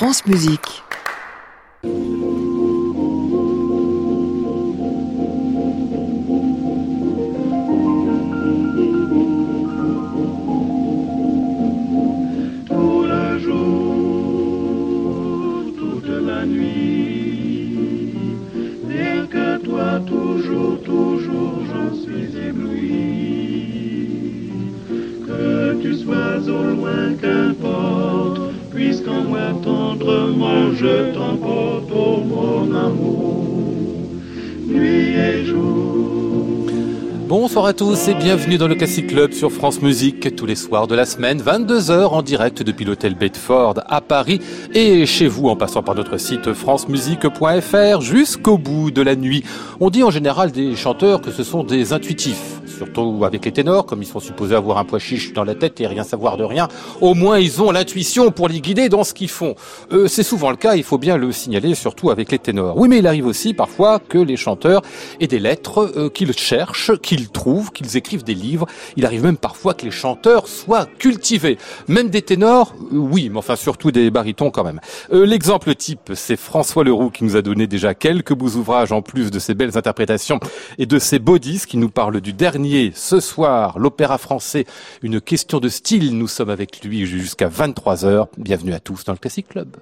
France Musique. À tous et bienvenue dans le Classic Club sur France Musique tous les soirs de la semaine, 22h en direct depuis l'hôtel Bedford à Paris et chez vous en passant par notre site francemusique.fr jusqu'au bout de la nuit. On dit en général des chanteurs que ce sont des intuitifs, surtout avec les ténors, comme ils sont supposés avoir un pois chiche dans la tête et rien savoir de rien. Au moins ils ont l'intuition pour les guider dans ce qu'ils font. Euh, C'est souvent le cas, il faut bien le signaler, surtout avec les ténors. Oui mais il arrive aussi parfois que les chanteurs aient des lettres euh, qu'ils cherchent, qu'ils trouvent, qu'ils écrivent des livres. Il arrive même parfois que les chanteurs soient cultivés. Même des ténors, euh, oui, mais enfin surtout des barytons quand même. Euh, L'exemple type, c'est François Leroux qui nous a donné déjà quelques beaux ouvrages en plus de ses belles interprétations et de ses beaux disques qui nous parlent du dernier ce soir, l'opéra français, une question de style. Nous sommes avec lui jusqu'à 23h. Bienvenue à tous dans le Classic Club.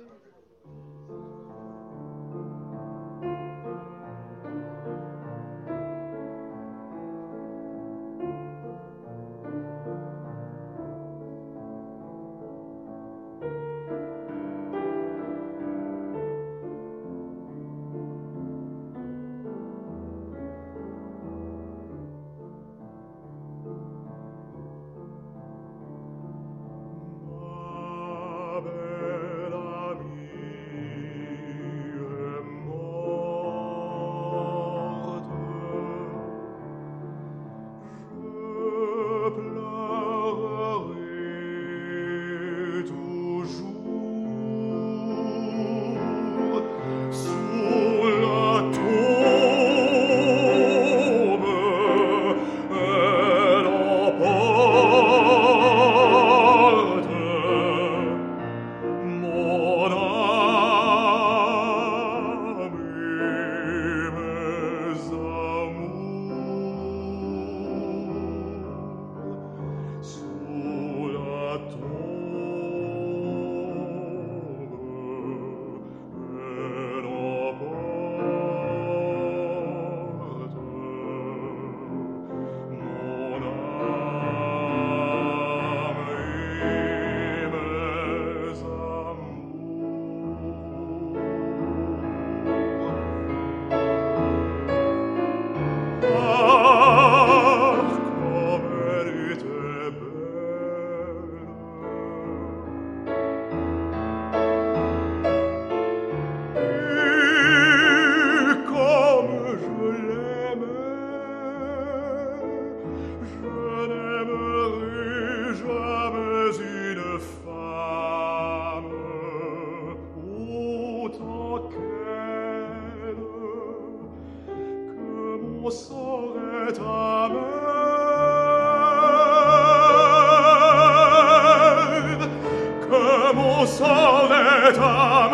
soletam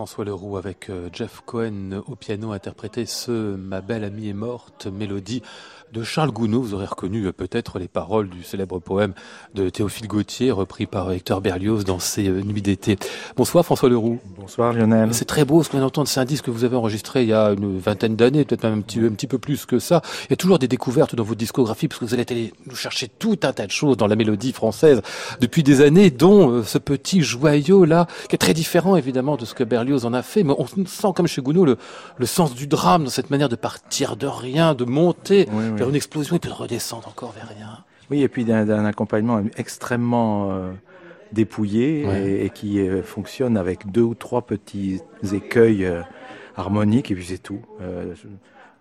François Leroux avec euh, Jeff Cohen au piano interprété ce Ma belle amie est morte, mélodie de Charles Gounod. Vous aurez reconnu euh, peut-être les paroles du célèbre poème de Théophile Gautier, repris par Hector Berlioz dans ses euh, nuits d'été. Bonsoir François Leroux. Bonsoir Lionel. C'est très beau ce qu'on d'entendre. C'est un disque que vous avez enregistré il y a une vingtaine d'années, peut-être même un petit, un petit peu plus que ça. Il y a toujours des découvertes dans votre discographie parce que vous allez aller nous chercher tout un tas de choses dans la mélodie française depuis des années, dont euh, ce petit joyau là, qui est très différent évidemment de ce que Berlioz en a fait. Mais on sent comme chez Gounod le, le sens du drame dans cette manière de partir de rien, de monter vers une explosion et puis de redescendre encore vers rien. Oui, et puis d'un accompagnement extrêmement euh, dépouillé et, qui euh, fonctionne avec deux ou trois petits écueils euh, harmoniques et puis c'est tout. Je,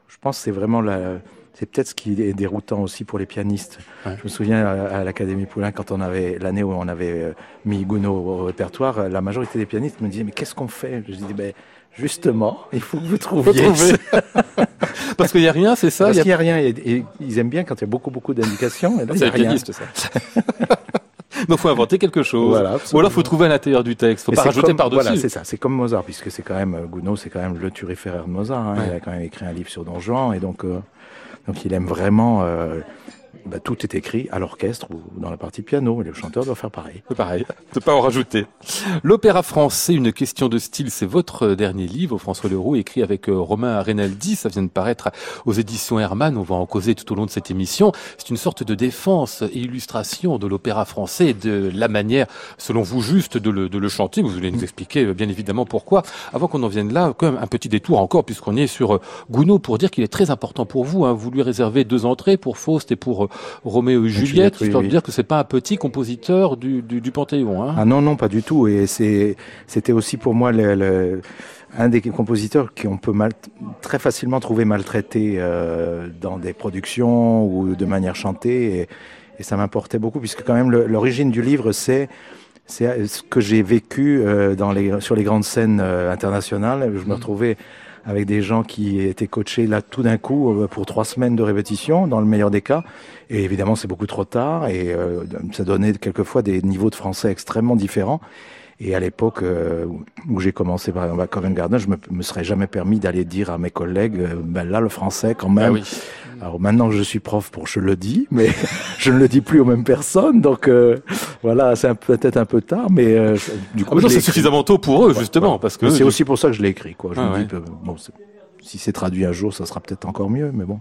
je, pense que c'est vraiment la, c'est peut-être ce qui est déroutant aussi pour les pianistes. Je me souviens à, l'Académie Poulain, quand on avait l'année où on avait mis Gounod au répertoire, la majorité des pianistes me disaient mais qu'est-ce qu'on fait? Je dis ben justement, il faut que vous trouviez. Parce qu'il n'y a rien, c'est ça Parce qu'il n'y a rien. Et, ils aiment bien quand il y a beaucoup, beaucoup d'indications. C'est un pianiste, ça. Donc, faut inventer quelque chose. Voilà, Ou alors, faut trouver à l'intérieur du texte. Faut pas rajouter par-dessus. Voilà, c'est ça. C'est comme Mozart, puisque c'est quand même, Gounod, c'est quand même le turiféraire de Mozart. Hein. Il a quand même écrit un livre sur Don Juan. Et donc, euh, donc il aime vraiment euh, bah, tout est écrit à l'orchestre ou dans la partie piano, et le chanteur doit faire pareil. Pareil, ne pas en rajouter. L'opéra français, une question de style, c'est votre dernier livre, François Leroux, écrit avec euh, Romain Rinaldi, ça vient de paraître aux éditions Hermann, on va en causer tout au long de cette émission. C'est une sorte de défense et illustration de l'opéra français, de la manière, selon vous, juste de le, chanter. Vous allez nous expliquer euh, bien évidemment pourquoi. Avant qu'on en vienne là, un petit détour encore, puisqu'on est sur euh, Gounod, pour dire qu'il est très important pour vous. Hein. Vous lui réservez deux entrées pour Faust et pour Roméo et Juliette, histoire de dire que c'est pas un petit compositeur du, du, du Panthéon. Hein. Ah non, non, pas du tout. Et c'était aussi pour moi le, le, un des compositeurs qu'on peut mal, très facilement trouver maltraité euh, dans des productions ou de manière chantée. Et, et ça m'importait beaucoup, puisque quand même l'origine du livre, c'est ce que j'ai vécu euh, dans les, sur les grandes scènes euh, internationales. Je me mmh. retrouvais avec des gens qui étaient coachés là tout d'un coup euh, pour trois semaines de répétition, dans le meilleur des cas. Et évidemment, c'est beaucoup trop tard et euh, ça donnait quelquefois des niveaux de français extrêmement différents. Et à l'époque euh, où j'ai commencé par exemple à Covent Garden, je me, me serais jamais permis d'aller dire à mes collègues, ben là le français quand même. Ah oui. Alors maintenant que je suis prof, pour je le dis, mais je ne le dis plus aux mêmes personnes. Donc euh, voilà, c'est peut-être un peu tard, mais euh, du coup, ah, c'est suffisamment tôt pour eux justement, parce que c'est aussi pour ça que je l'ai écrit. Quoi. Je ah me dis, bon, si c'est traduit un jour, ça sera peut-être encore mieux, mais bon.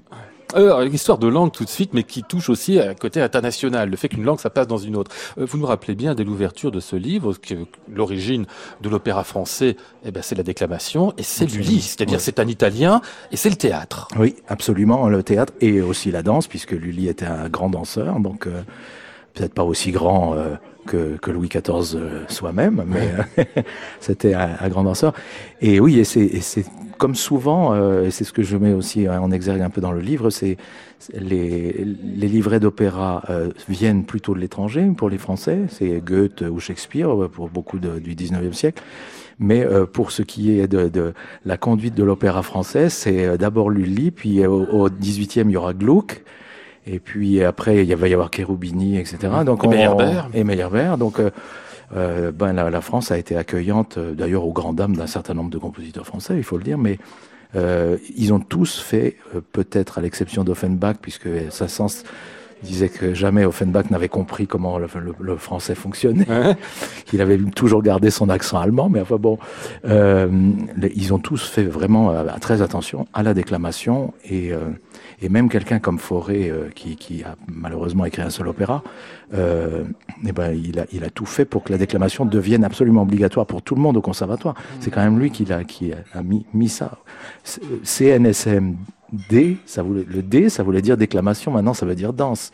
Alors, histoire de langue tout de suite, mais qui touche aussi à côté international, le fait qu'une langue, ça passe dans une autre. Euh, vous nous rappelez bien dès l'ouverture de ce livre que l'origine de l'opéra français, eh ben, c'est la déclamation et c'est l'Ully, c'est-à-dire c'est un italien et c'est le théâtre. Oui, absolument, le théâtre et aussi la danse, puisque Lully était un grand danseur, donc euh, peut-être pas aussi grand euh, que, que, Louis XIV soi-même, mais c'était un, un, grand danseur. Et oui, et c'est comme souvent, euh, et c'est ce que je mets aussi en exergue un peu dans le livre, c'est les, les livrets d'opéra euh, viennent plutôt de l'étranger pour les Français, c'est Goethe ou Shakespeare euh, pour beaucoup de, du 19e siècle. Mais euh, pour ce qui est de, de la conduite de l'opéra français, c'est euh, d'abord Lully, puis au, au 18e il y aura Gluck, et puis après il va y avoir Cherubini, etc. Donc et Meyerbeer. Et Meyerbeer. Donc euh, ben la, la, France a été accueillante, euh, d'ailleurs aux grandes dames d'un certain nombre de compositeurs français, il faut le dire, mais euh, ils ont tous fait, euh, peut-être à l'exception d'Offenbach, puisque ça sens disait que jamais Offenbach n'avait compris comment le, le, le français fonctionnait, qu'il avait toujours gardé son accent allemand, mais enfin bon, euh, ils ont tous fait vraiment euh, très attention à la déclamation et, euh, et même quelqu'un comme Fauré, euh, qui, qui, a malheureusement écrit un seul opéra, et eh ben il a, il a tout fait pour que la déclamation devienne absolument obligatoire pour tout le monde au conservatoire. C'est quand même lui qui, a, qui a mis, mis ça. CNSM D, ça voulait, le D, ça voulait dire déclamation, maintenant ça veut dire danse.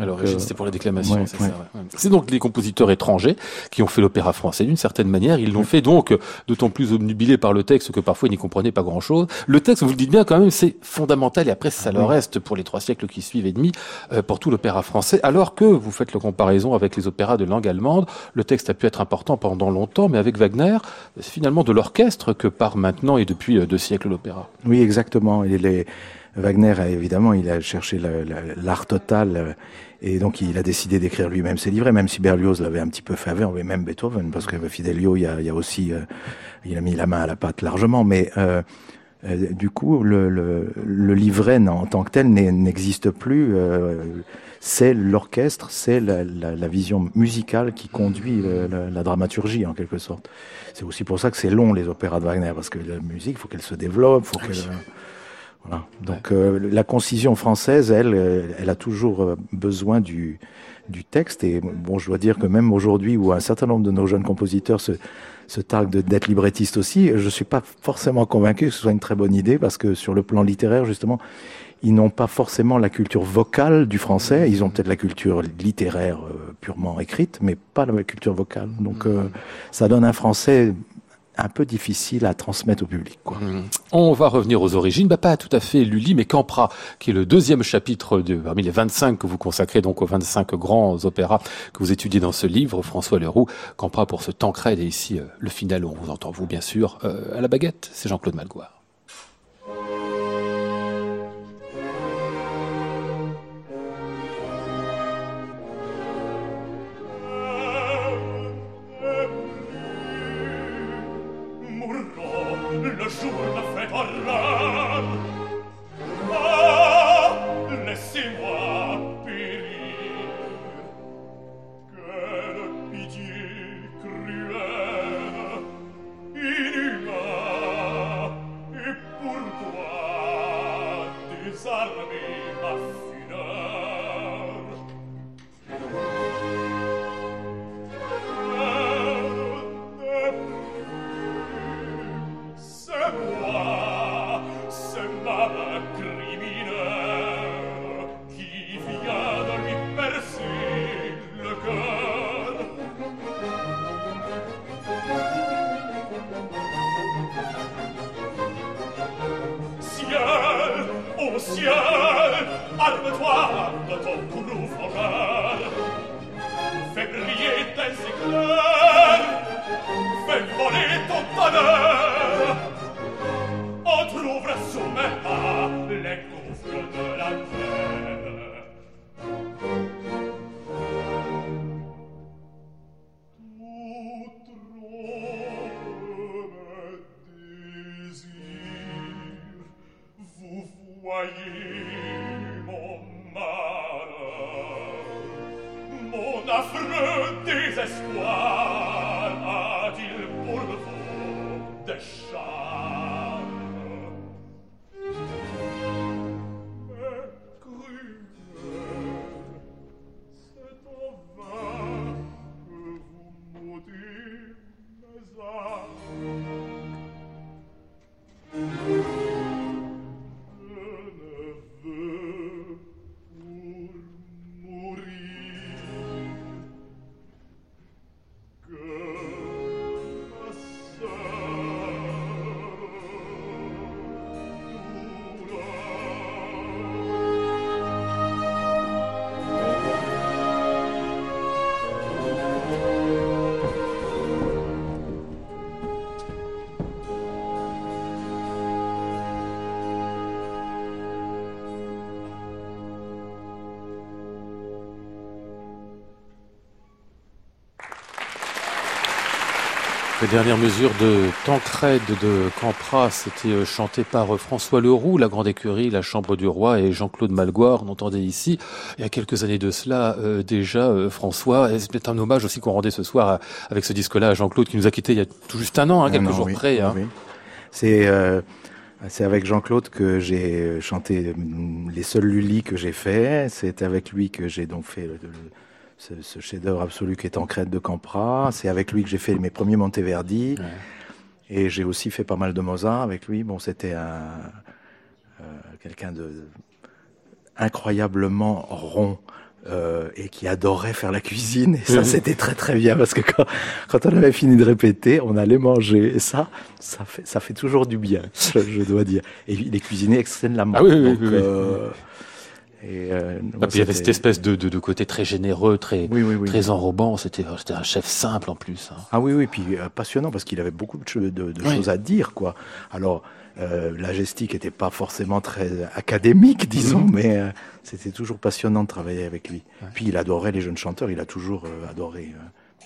Alors, euh, c'était pour la déclamation, c'est ouais. ça. C'est donc les compositeurs étrangers qui ont fait l'opéra français d'une certaine manière. Ils l'ont fait donc euh, d'autant plus obnubilé par le texte que parfois ils n'y comprenaient pas grand-chose. Le texte, vous le dites bien quand même, c'est fondamental et après ça le reste pour les trois siècles qui suivent et demi euh, pour tout l'opéra français. Alors que vous faites la comparaison avec les opéras de langue allemande, le texte a pu être important pendant longtemps, mais avec Wagner, c'est finalement de l'orchestre que part maintenant et depuis deux siècles l'opéra. Oui, exactement. Et les Wagner, évidemment, il a cherché l'art total euh, et donc il a décidé d'écrire lui-même ses livrets, même si Berlioz l'avait un petit peu fait avec, même Beethoven, parce que Fidelio, il y a, il y a aussi, euh, il a mis la main à la pâte largement, mais euh, euh du coup, le, le, le, livret en tant que tel n'existe plus. c'est l'orchestre, c'est la, la, la, vision musicale qui conduit la, la dramaturgie en quelque sorte. C'est aussi pour ça que c'est long les opéras de Wagner, parce que la musique, il faut qu'elle se développe, faut qu'elle donc euh, la concision française, elle, euh, elle a toujours euh, besoin du, du texte. Et bon, je dois dire que même aujourd'hui, où un certain nombre de nos jeunes compositeurs se, se targuent d'être librettistes aussi, je suis pas forcément convaincu que ce soit une très bonne idée, parce que sur le plan littéraire, justement, ils n'ont pas forcément la culture vocale du français. Ils ont peut-être la culture littéraire purement écrite, mais pas la culture vocale. Donc, mmh. ça donne un français un peu difficile à transmettre au public. Quoi. Mmh. On va revenir aux origines, bah, pas tout à fait Lully, mais Campra, qui est le deuxième chapitre de, parmi les 25 que vous consacrez donc aux 25 grands opéras que vous étudiez dans ce livre, François Leroux. Campra pour ce Tancred et ici euh, le final où on vous entend vous bien sûr euh, à la baguette, c'est Jean-Claude Malgoire. l'affreux désespoir a-t-il pour vous des chats La dernière mesure de Tancred de Campras, c'était euh, chanté par euh, François Leroux, la Grande Écurie, la Chambre du Roi et Jean-Claude Malgoire. On entendait ici, il y a quelques années de cela, euh, déjà, François. C'est peut-être un hommage aussi qu'on rendait ce soir avec ce disque-là à Jean-Claude qui nous a quittés il y a tout juste un an, hein, quelques jours près. Hein. C'est c'est avec Jean-Claude que j'ai chanté les seuls Lully que j'ai fait. C'est avec lui que j'ai donc fait le ce, ce chef-d'œuvre absolu qui est en crête de Campra. C'est avec lui que j'ai fait mes premiers Monteverdi. Et j'ai aussi fait pas mal de Mozart avec lui. Bon, c'était un euh, quelqu'un de incroyablement rond. Euh, et qui adorait faire la cuisine. Et ça, c'était très très bien parce que quand, quand, on avait fini de répéter, on allait manger. Et ça, ça fait, ça fait toujours du bien, je, dois dire. Et il est cuisiné extrêmement. Ah oui, oui, oui, euh, Et, euh, ah, puis il y avait cette espèce de, de, de, côté très généreux, très, très enrobant. C'était un chef simple en plus. Hein. Ah oui, oui, puis euh, passionnant parce qu'il avait beaucoup de, choses à dire, quoi. Alors, euh, la gestique n'était pas forcément très académique, disons, mhm. mais euh, c'était toujours passionnant de travailler avec lui. Puis il adorait les jeunes chanteurs, il a toujours euh, adoré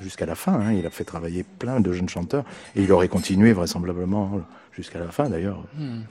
jusqu'à la fin. Hein. Il a fait travailler plein de jeunes chanteurs et il aurait continué vraisemblablement jusqu'à la fin d'ailleurs. Hmm.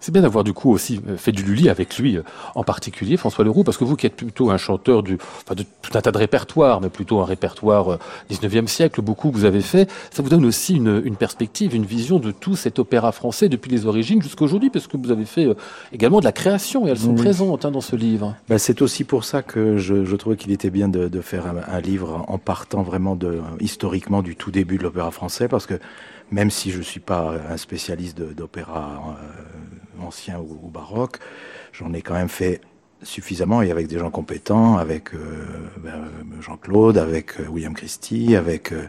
C'est bien d'avoir du coup aussi euh, fait du Lully avec lui, euh, en particulier François Leroux, parce que vous qui êtes plutôt un chanteur du, enfin de tout un tas de répertoires, mais plutôt un répertoire 19e euh, siècle, beaucoup que vous avez fait, ça vous donne aussi une, une perspective, une vision de tout cet opéra français depuis les origines jusqu'à aujourd'hui, parce que vous avez fait également de la création et elles sont présentes hein, dans ce livre. Ben, c'est aussi pour ça que je, je trouvais qu'il était bien de, de faire un, un, livre en partant vraiment de, historiquement du tout début de l'opéra français, parce que même si je suis pas un spécialiste d'opéra ancien ou, baroque. J'en ai quand même fait suffisamment et avec des gens compétents, avec euh, ben, Jean-Claude, avec euh, William Christie, avec euh,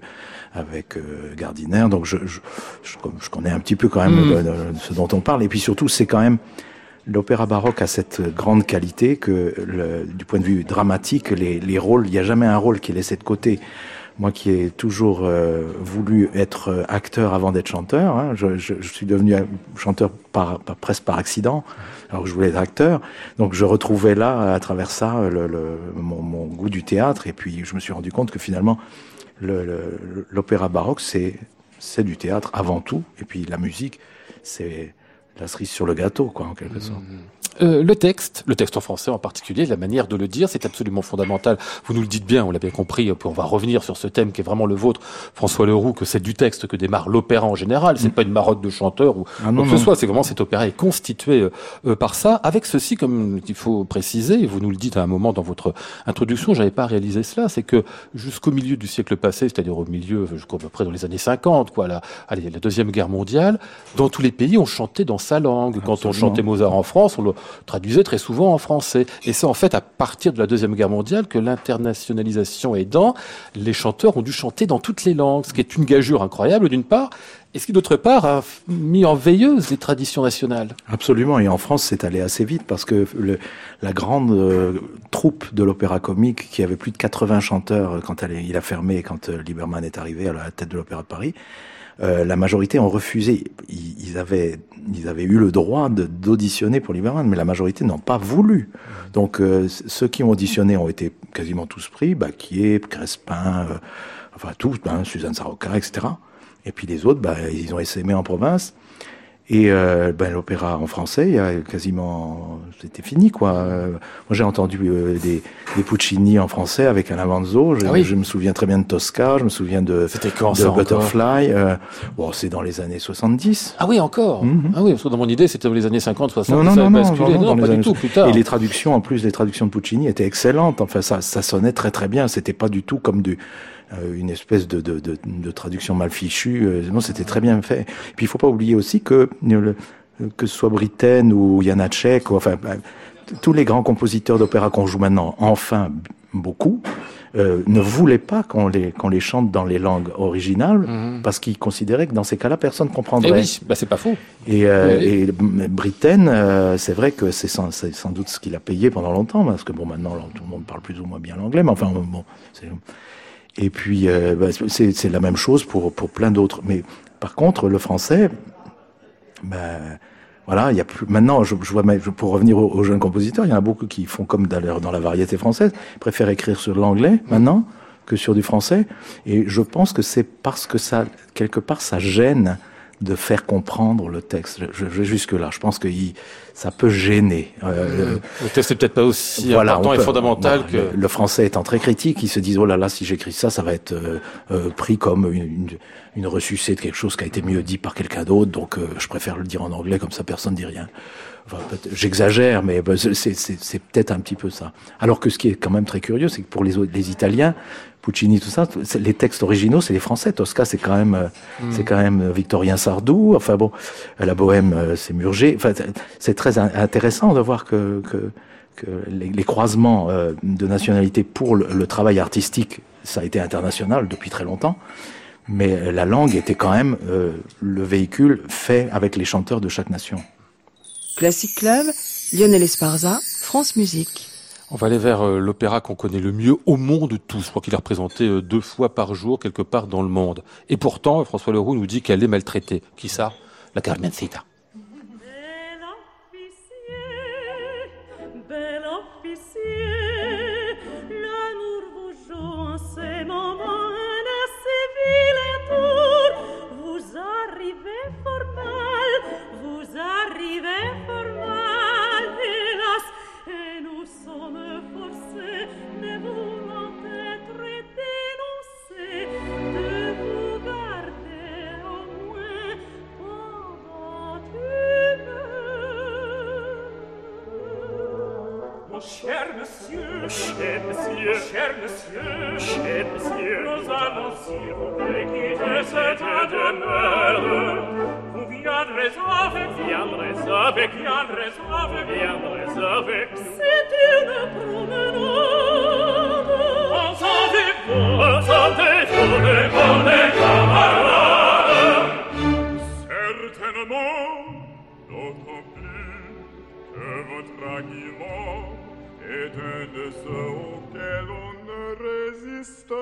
avec Gardiner. Donc je, je, je, connais un petit peu quand même mm. ce dont on parle. Et puis surtout, c'est quand même l'opéra baroque a cette grande qualité que le, du point de vue dramatique, les, les rôles, il n'y a jamais un rôle qui est laissé de côté. Moi qui ai toujours euh, voulu être acteur avant d'être chanteur, hein, je, je, je, suis devenu chanteur par, par, presque par accident, alors que je voulais être acteur. Donc je retrouvais là, à travers ça, le, le, mon, mon, goût du théâtre. Et puis je me suis rendu compte que finalement, l'opéra baroque, c'est du théâtre avant tout. Et puis la musique, c'est la cerise sur le gâteau, quoi, en quelque sorte. Mmh. Euh, le texte, le texte en français en particulier, la manière de le dire, c'est absolument fondamental. Vous nous le dites bien, on l'a bien compris, on va revenir sur ce thème qui est vraiment le vôtre, François Leroux, que c'est du texte que démarre l'opéra en général, c'est mm. pas une marotte de chanteur ou ah quoi que ce soit, c'est vraiment cet opéra est constitué euh, euh, par ça, avec ceci, comme il faut préciser, et vous nous le dites à un moment dans votre introduction, j'avais pas réalisé cela, c'est que jusqu'au milieu du siècle passé, c'est-à-dire au milieu, jusqu'à peu près dans les années 50, quoi, la, allez, la deuxième guerre mondiale, dans tous les pays, on chantait dans sa langue. Quand on chantait Mozart en France, on le traduisait très souvent en français. Et c'est en fait à partir de la Deuxième Guerre mondiale que l'internationalisation aidant, les chanteurs ont dû chanter dans toutes les langues, ce qui est une gageure incroyable d'une part, et ce qui d'autre part a mis en veilleuse les traditions nationales. Absolument, et en France c'est allé assez vite parce que le, la grande euh, troupe de l'opéra comique qui avait plus de 80 chanteurs quand elle, il a fermé, quand euh, Lieberman est arrivé à la tête de l'opéra de Paris, euh, la majorité ont refusé. Ils, avaient, ils avaient eu le droit d'auditionner pour Lieberman, mais la majorité n'ont pas voulu. Donc euh, ceux qui ont auditionné ont été quasiment tous pris, Baquier, Crespin, euh, enfin tous, hein, Suzanne Sarroca, etc. Et puis les autres, bah, ils ont essaimé en province. Et euh, ben, l'opéra en français, il y a quasiment, c'était fini quoi. Euh, moi j'ai entendu euh, des, des, Puccini en français avec un Avanzo. Je, ah je, me souviens très bien de Tosca, je me souviens de, de Butterfly. Euh, bon, c'est dans les années 70. Ah oui, encore. Mhm. Ah oui, parce que dans mon idée c'était dans les années 50, 60. Non, non, non, non, non, pas du tout. Plus tard. Et les traductions, en plus, les traductions de Puccini étaient excellentes. Enfin, ça, ça sonnait très très bien. C'était pas du tout comme du une espèce de, de, de, de, traduction mal fichue. Euh, non, c'était très bien fait. Et puis il faut pas oublier aussi que que ce soit Britten ou Janacek, ou, enfin bah, tous les grands compositeurs d'opéra qu'on joue maintenant, enfin beaucoup, euh, ne voulaient pas qu'on les, qu'on les chante dans les langues originales mhm. parce qu'ils considéraient que dans ces cas-là, personne ne comprendrait. Et eh oui, bah c'est pas faux. Et, euh, et Britten, euh, c'est vrai que c'est sans, sans, doute ce qu'il a payé pendant longtemps parce que bon, maintenant, tout le monde parle plus ou moins bien l'anglais, mais enfin, bon, c'est et puis, euh, bah, c'est la même chose pour, pour plein d'autres. Mais par contre, le français, ben, voilà, il y a plus. Maintenant, je, je vois, pour revenir aux, jeunes compositeurs, il y en a beaucoup qui font comme dans, dans la variété française, préfèrent écrire sur l'anglais maintenant que sur du français. Et je pense que c'est parce que ça, quelque part, ça gêne de faire comprendre le texte. Je, vais jusque là. Je pense que ça peut gêner. Euh, mmh. le texte n'est peut-être pas aussi important et fondamental que le, français étant très critique. Ils se disent oh là là, si j'écris ça, ça va être euh, euh, pris comme une, une, une ressucée de quelque chose qui a été mieux dit par quelqu'un d'autre. Donc je préfère le dire en anglais comme ça, personne ne dit rien. Enfin, J'exagère, mais bah, c'est peut-être un petit peu ça. Alors que ce qui est quand même très curieux, c'est que pour les, les Italiens, Puccini, tout ça, les textes originaux, c'est les Français. Tosca, c'est quand même, euh, mm. c'est quand même euh, Victorien Sardou. Enfin bon, euh, la Bohème, c'est Murger. Enfin, c'est très intéressant de voir que, que, que les, croisements de nationalité pour le, travail artistique, ça a été international depuis très longtemps. Mais la langue était quand même le véhicule fait avec les chanteurs de chaque nation. Classic Club, Lionel Esparza, France Musique. On va aller vers euh, l'opéra qu'on connaît le mieux au monde tous. Je crois qu'il est représenté euh, deux fois par jour quelque part dans le monde. Et pourtant, François Leroux nous dit qu'elle est maltraitée. Qui ça? La Carmencita. sapec, Iandre, sapec, Iandre, sapec, siete una promenade. Pensate vous, pensate vous, ne bonne camarade. Certainement, d'autant plus que votre argument est un de ceux auxquels on ne résiste.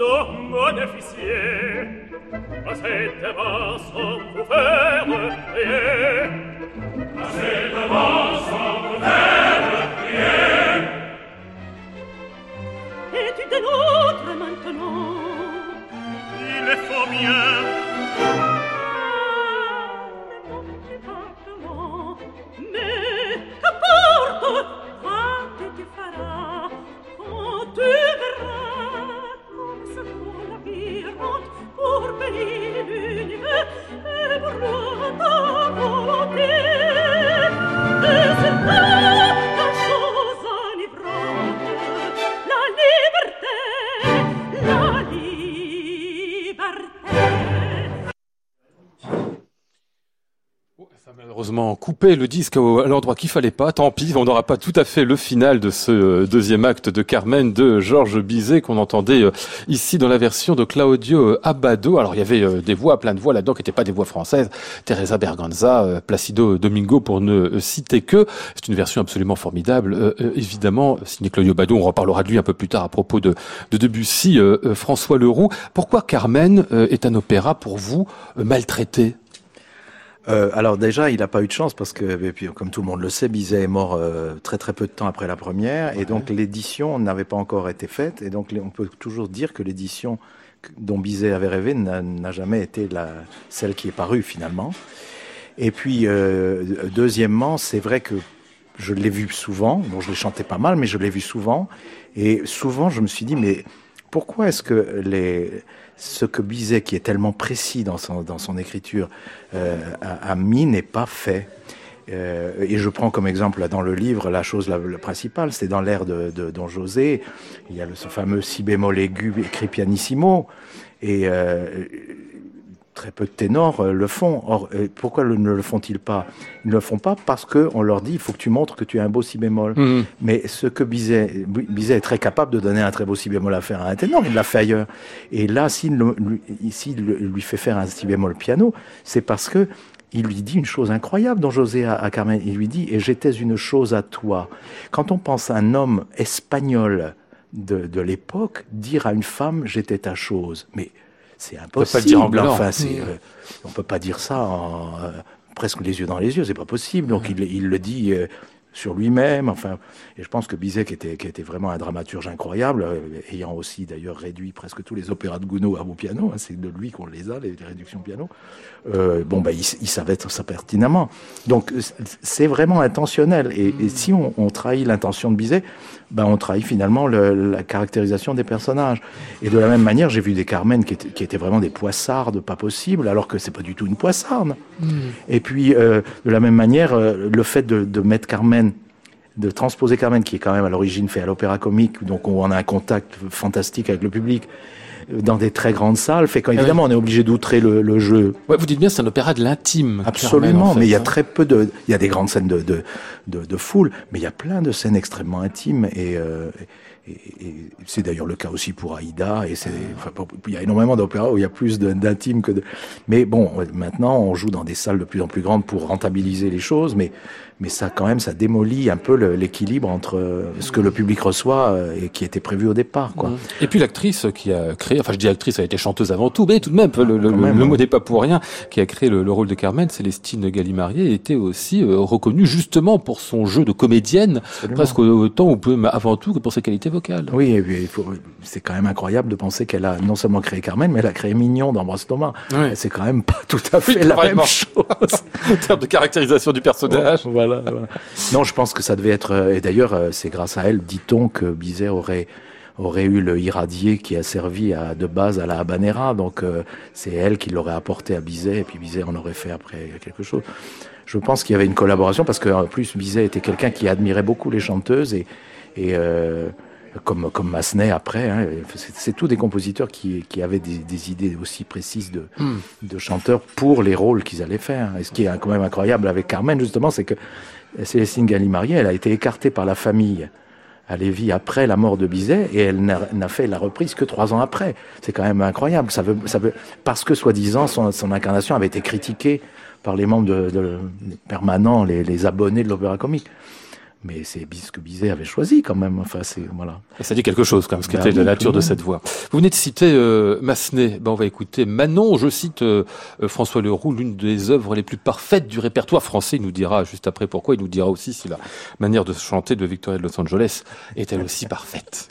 non modifié à cette main sans vous faire prier à cette main sans vous faire et tu te l'autre maintenant. Il est fort bien couper le disque à l'endroit qu'il fallait pas. Tant pis, on n'aura pas tout à fait le final de ce euh, deuxième acte de Carmen de Georges Bizet qu'on entendait euh, ici dans la version de Claudio Abbado. Alors il y avait euh, des voix, plein de voix là-dedans qui n'étaient pas des voix françaises. Teresa Berganza, Placido Domingo pour ne citer que. C'est une version absolument formidable, évidemment, signée Claudio Abbado. On reparlera de lui un peu plus tard à propos de Debussy, François Leroux. Pourquoi Carmen est un opéra pour vous maltraité? Euh, alors déjà, il n'a pas eu de chance parce que, et puis, comme tout le monde le sait, Bizet est mort euh, très très peu de temps après la première, et donc l'édition n'avait pas encore été faite, et donc on peut toujours dire que l'édition dont Bizet avait rêvé n'a jamais été la, celle qui est parue finalement. Et puis, euh, deuxièmement, c'est vrai que je l'ai vu souvent, bon, je l'ai chanté pas mal, mais je l'ai vu souvent, et souvent je me suis dit, mais pourquoi est-ce que les ce que Bizet, qui est tellement précis dans son, écriture, euh, a, mis n'est pas fait. Euh, et je prends comme exemple dans le livre la chose la, principale, c'est dans l'air de, Don José, il y a ce fameux si bémol aigu écrit pianissimo, et euh, très peu de ténors euh, le font. Or, euh, pourquoi ne le font-ils pas? Ils ne le font pas parce qu'on leur dit il faut que tu montres que tu as un beau si bémol. Mhm. Mais ce que Bizet, Bizet est très capable de donner un très beau si bémol à faire à un ténor, il l'a fait ailleurs. Et là, s'il lui, fait faire un si bémol piano, c'est parce que il lui dit une chose incroyable dans José à, Carmen. Il lui dit Et j'étais une chose à toi. Quand on pense à un homme espagnol de, de l'époque, dire à une femme J'étais ta chose. Mais c'est impossible. On peut pas Enfin, euh, on peut pas dire ça en, euh, presque les yeux dans les yeux, c'est pas possible. Donc il, il, le dit euh, sur lui-même. Enfin, et je pense que Bizet, qui était, qui était vraiment un dramaturge incroyable, ayant aussi d'ailleurs réduit presque tous les opéras de Gounod à au piano, hein, c'est de lui qu'on les a, les, réductions piano. bon, ben, il, savait ça pertinemment. Donc, c'est vraiment intentionnel. Et, et si on, on trahit l'intention de Bizet, ben, on trahit finalement la caractérisation des personnages. Et de la même manière, j'ai vu des Carmen qui étaient, vraiment des poissardes pas possibles, alors que c'est pas du tout une poissarde. Hmm. Et puis, euh, de la même manière, euh, le fait de, mettre Carmen, de transposer Carmen, qui est quand même à l'origine fait à l'opéra comique, donc on a un contact fantastique avec le public, dans des très grandes salles, fait qu'évidemment, on est obligé d'outrer le, le, jeu. Ouais, vous dites bien, c'est un opéra de l'intime. Absolument, mais il y a très peu de, il y a des grandes scènes de, de, de, de foule, mais il y a plein de scènes extrêmement intimes et, euh, et, c'est d'ailleurs le cas aussi pour Aïda. Et c'est, enfin, il y a énormément d'opéras où il y a plus d'intime que de. Mais bon, maintenant, on joue dans des salles de plus en plus grandes pour rentabiliser les choses, mais mais ça quand même ça démolit un peu l'équilibre entre euh, ce que le public reçoit euh, et qui était prévu au départ quoi. Et puis l'actrice qui a créé enfin je dis actrice elle a été chanteuse avant tout mais tout de même le, le, mot n'est pas pour rien qui a créé le, rôle de Carmen Célestine Gallimarié était aussi euh, reconnue justement pour son jeu de comédienne presque autant ou peu avant tout que pour ses qualités vocales. Oui et puis c'est quand même incroyable de penser qu'elle a non seulement créé Carmen mais elle a créé Mignon d'Ambroise Thomas. C'est quand même pas tout à fait la même chose en termes de caractérisation du personnage. Voilà. Non, je pense que ça devait être. Euh, et d'ailleurs, euh, c'est grâce à elle, dit-on, que Bizet aurait aurait eu le irradié qui a servi à, de base à la habanera. Donc euh, c'est elle qui l'aurait apporté à Bizet et puis Bizet en aurait fait après quelque chose. Je pense qu'il y avait une collaboration parce qu'en plus Bizet était quelqu'un qui admirait beaucoup les chanteuses et, et comme, comme Massenet après. Hein, c'est tous des compositeurs qui, qui avaient des, des, idées aussi précises de, hmm. de chanteurs pour les rôles qu'ils allaient faire. Et ce qui est quand même incroyable avec Carmen, justement, c'est que Célestine Gallimarié, elle a été écartée par la famille à Lévis après la mort de Bizet et elle n'a fait la reprise que trois ans après. C'est quand même incroyable. Ça veut, ça veut, parce que soi-disant son, son, incarnation avait été critiquée par les membres de, de permanents, les, les abonnés de l'opéra comique mais c'est ce que Bizet avait choisi quand même. Enfin, c'est voilà. Et ça dit quelque chose quand même, ce qui bah était la nature de cette voix. Vous venez de citer euh, Massenet. Ben, on va écouter Manon. Je cite euh, François Leroux, l'une des œuvres les plus parfaites du répertoire français. Il nous dira juste après pourquoi. Il nous dira aussi si la manière de chanter de Victoria de Los Angeles est elle aussi parfaite.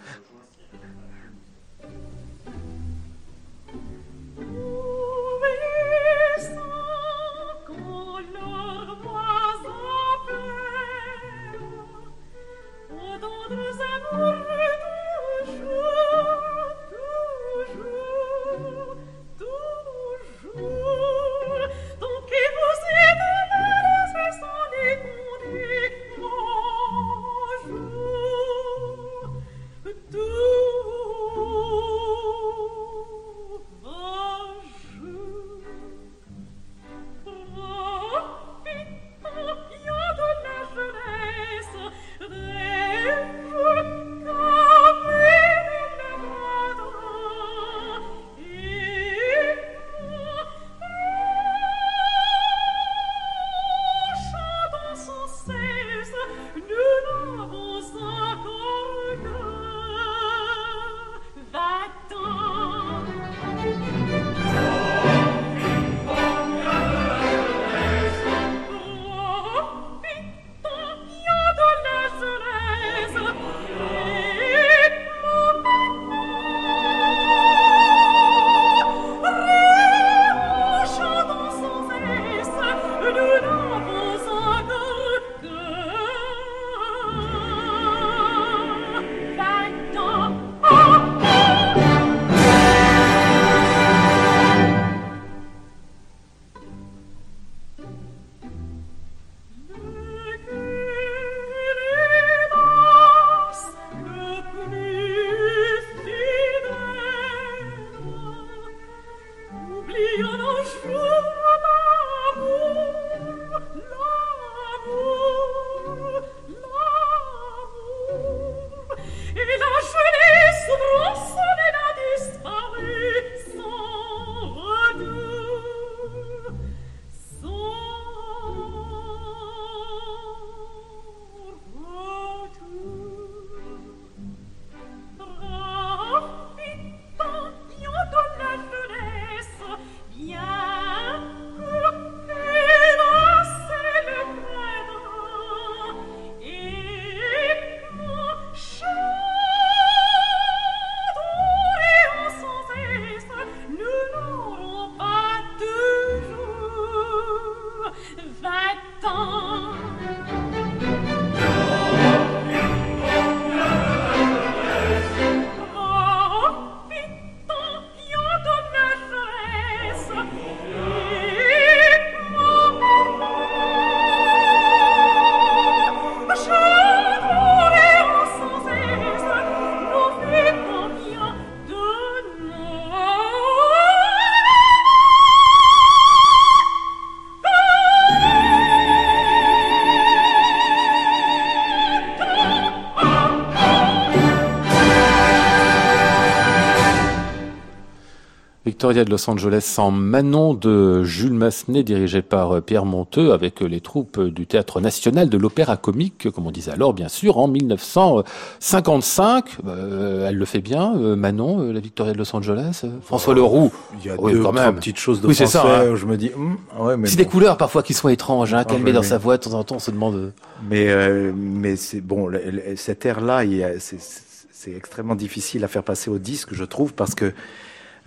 Victoria de Los Angeles en Manon de Jules Massenet, dirigé par euh, Pierre Monteux, avec euh, les troupes du Théâtre National de l'Opéra Comique, comme on disait alors, bien sûr, en 1955. elle le fait bien, Manon, la Victoria de Los Angeles. François Leroux? Il y a deux quand même. petites choses de oui, ça, hein. je me dis, hum, C'est des couleurs parfois qui sont étranges, hein, qu'elle met dans sa voix de temps en temps, on se demande. Mais, mais c'est bon, cet air-là, c'est extrêmement difficile à faire passer au disque, je trouve, parce que euh,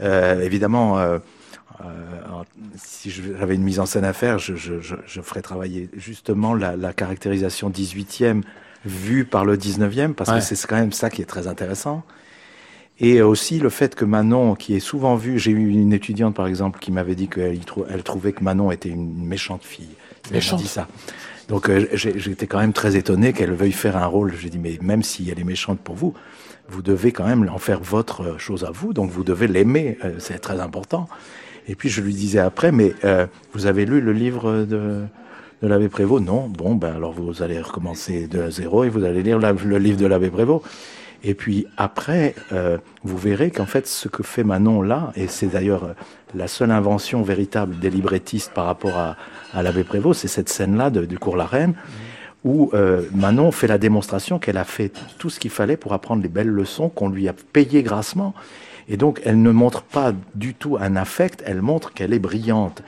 évidemment, euh, euh, si j'avais une mise en scène à faire, je, ferais travailler justement la, caractérisation 18e vue par le 19e, parce que c'est quand même ça qui est très intéressant. Et aussi le fait que Manon, qui est souvent vue, j'ai eu une étudiante par exemple qui m'avait dit qu'elle elle trouvait que Manon était une méchante fille. Méchante. dit ça. Donc j'étais quand même très étonné qu'elle veuille faire un rôle. J'ai dit mais même si elle est méchante pour vous, vous devez quand même en faire votre chose à vous, donc vous devez l'aimer, euh, c'est très important. Et puis je lui disais après, mais euh, vous avez lu le livre de, de l'abbé Prévost? Non, bon, ben alors vous allez recommencer de zéro et vous allez lire le livre de l'abbé Prévost. Et puis après, euh, vous verrez qu'en fait, ce que fait Manon là, et c'est d'ailleurs la seule invention véritable des librettistes par rapport à, à l'abbé Prévost, c'est cette scène-là du cours La Reine où euh, Manon fait la démonstration qu'elle a fait tout ce qu'il fallait pour apprendre les belles leçons qu'on lui a payées grassement. Et donc, elle ne montre pas du tout un affect, elle montre qu'elle est brillante.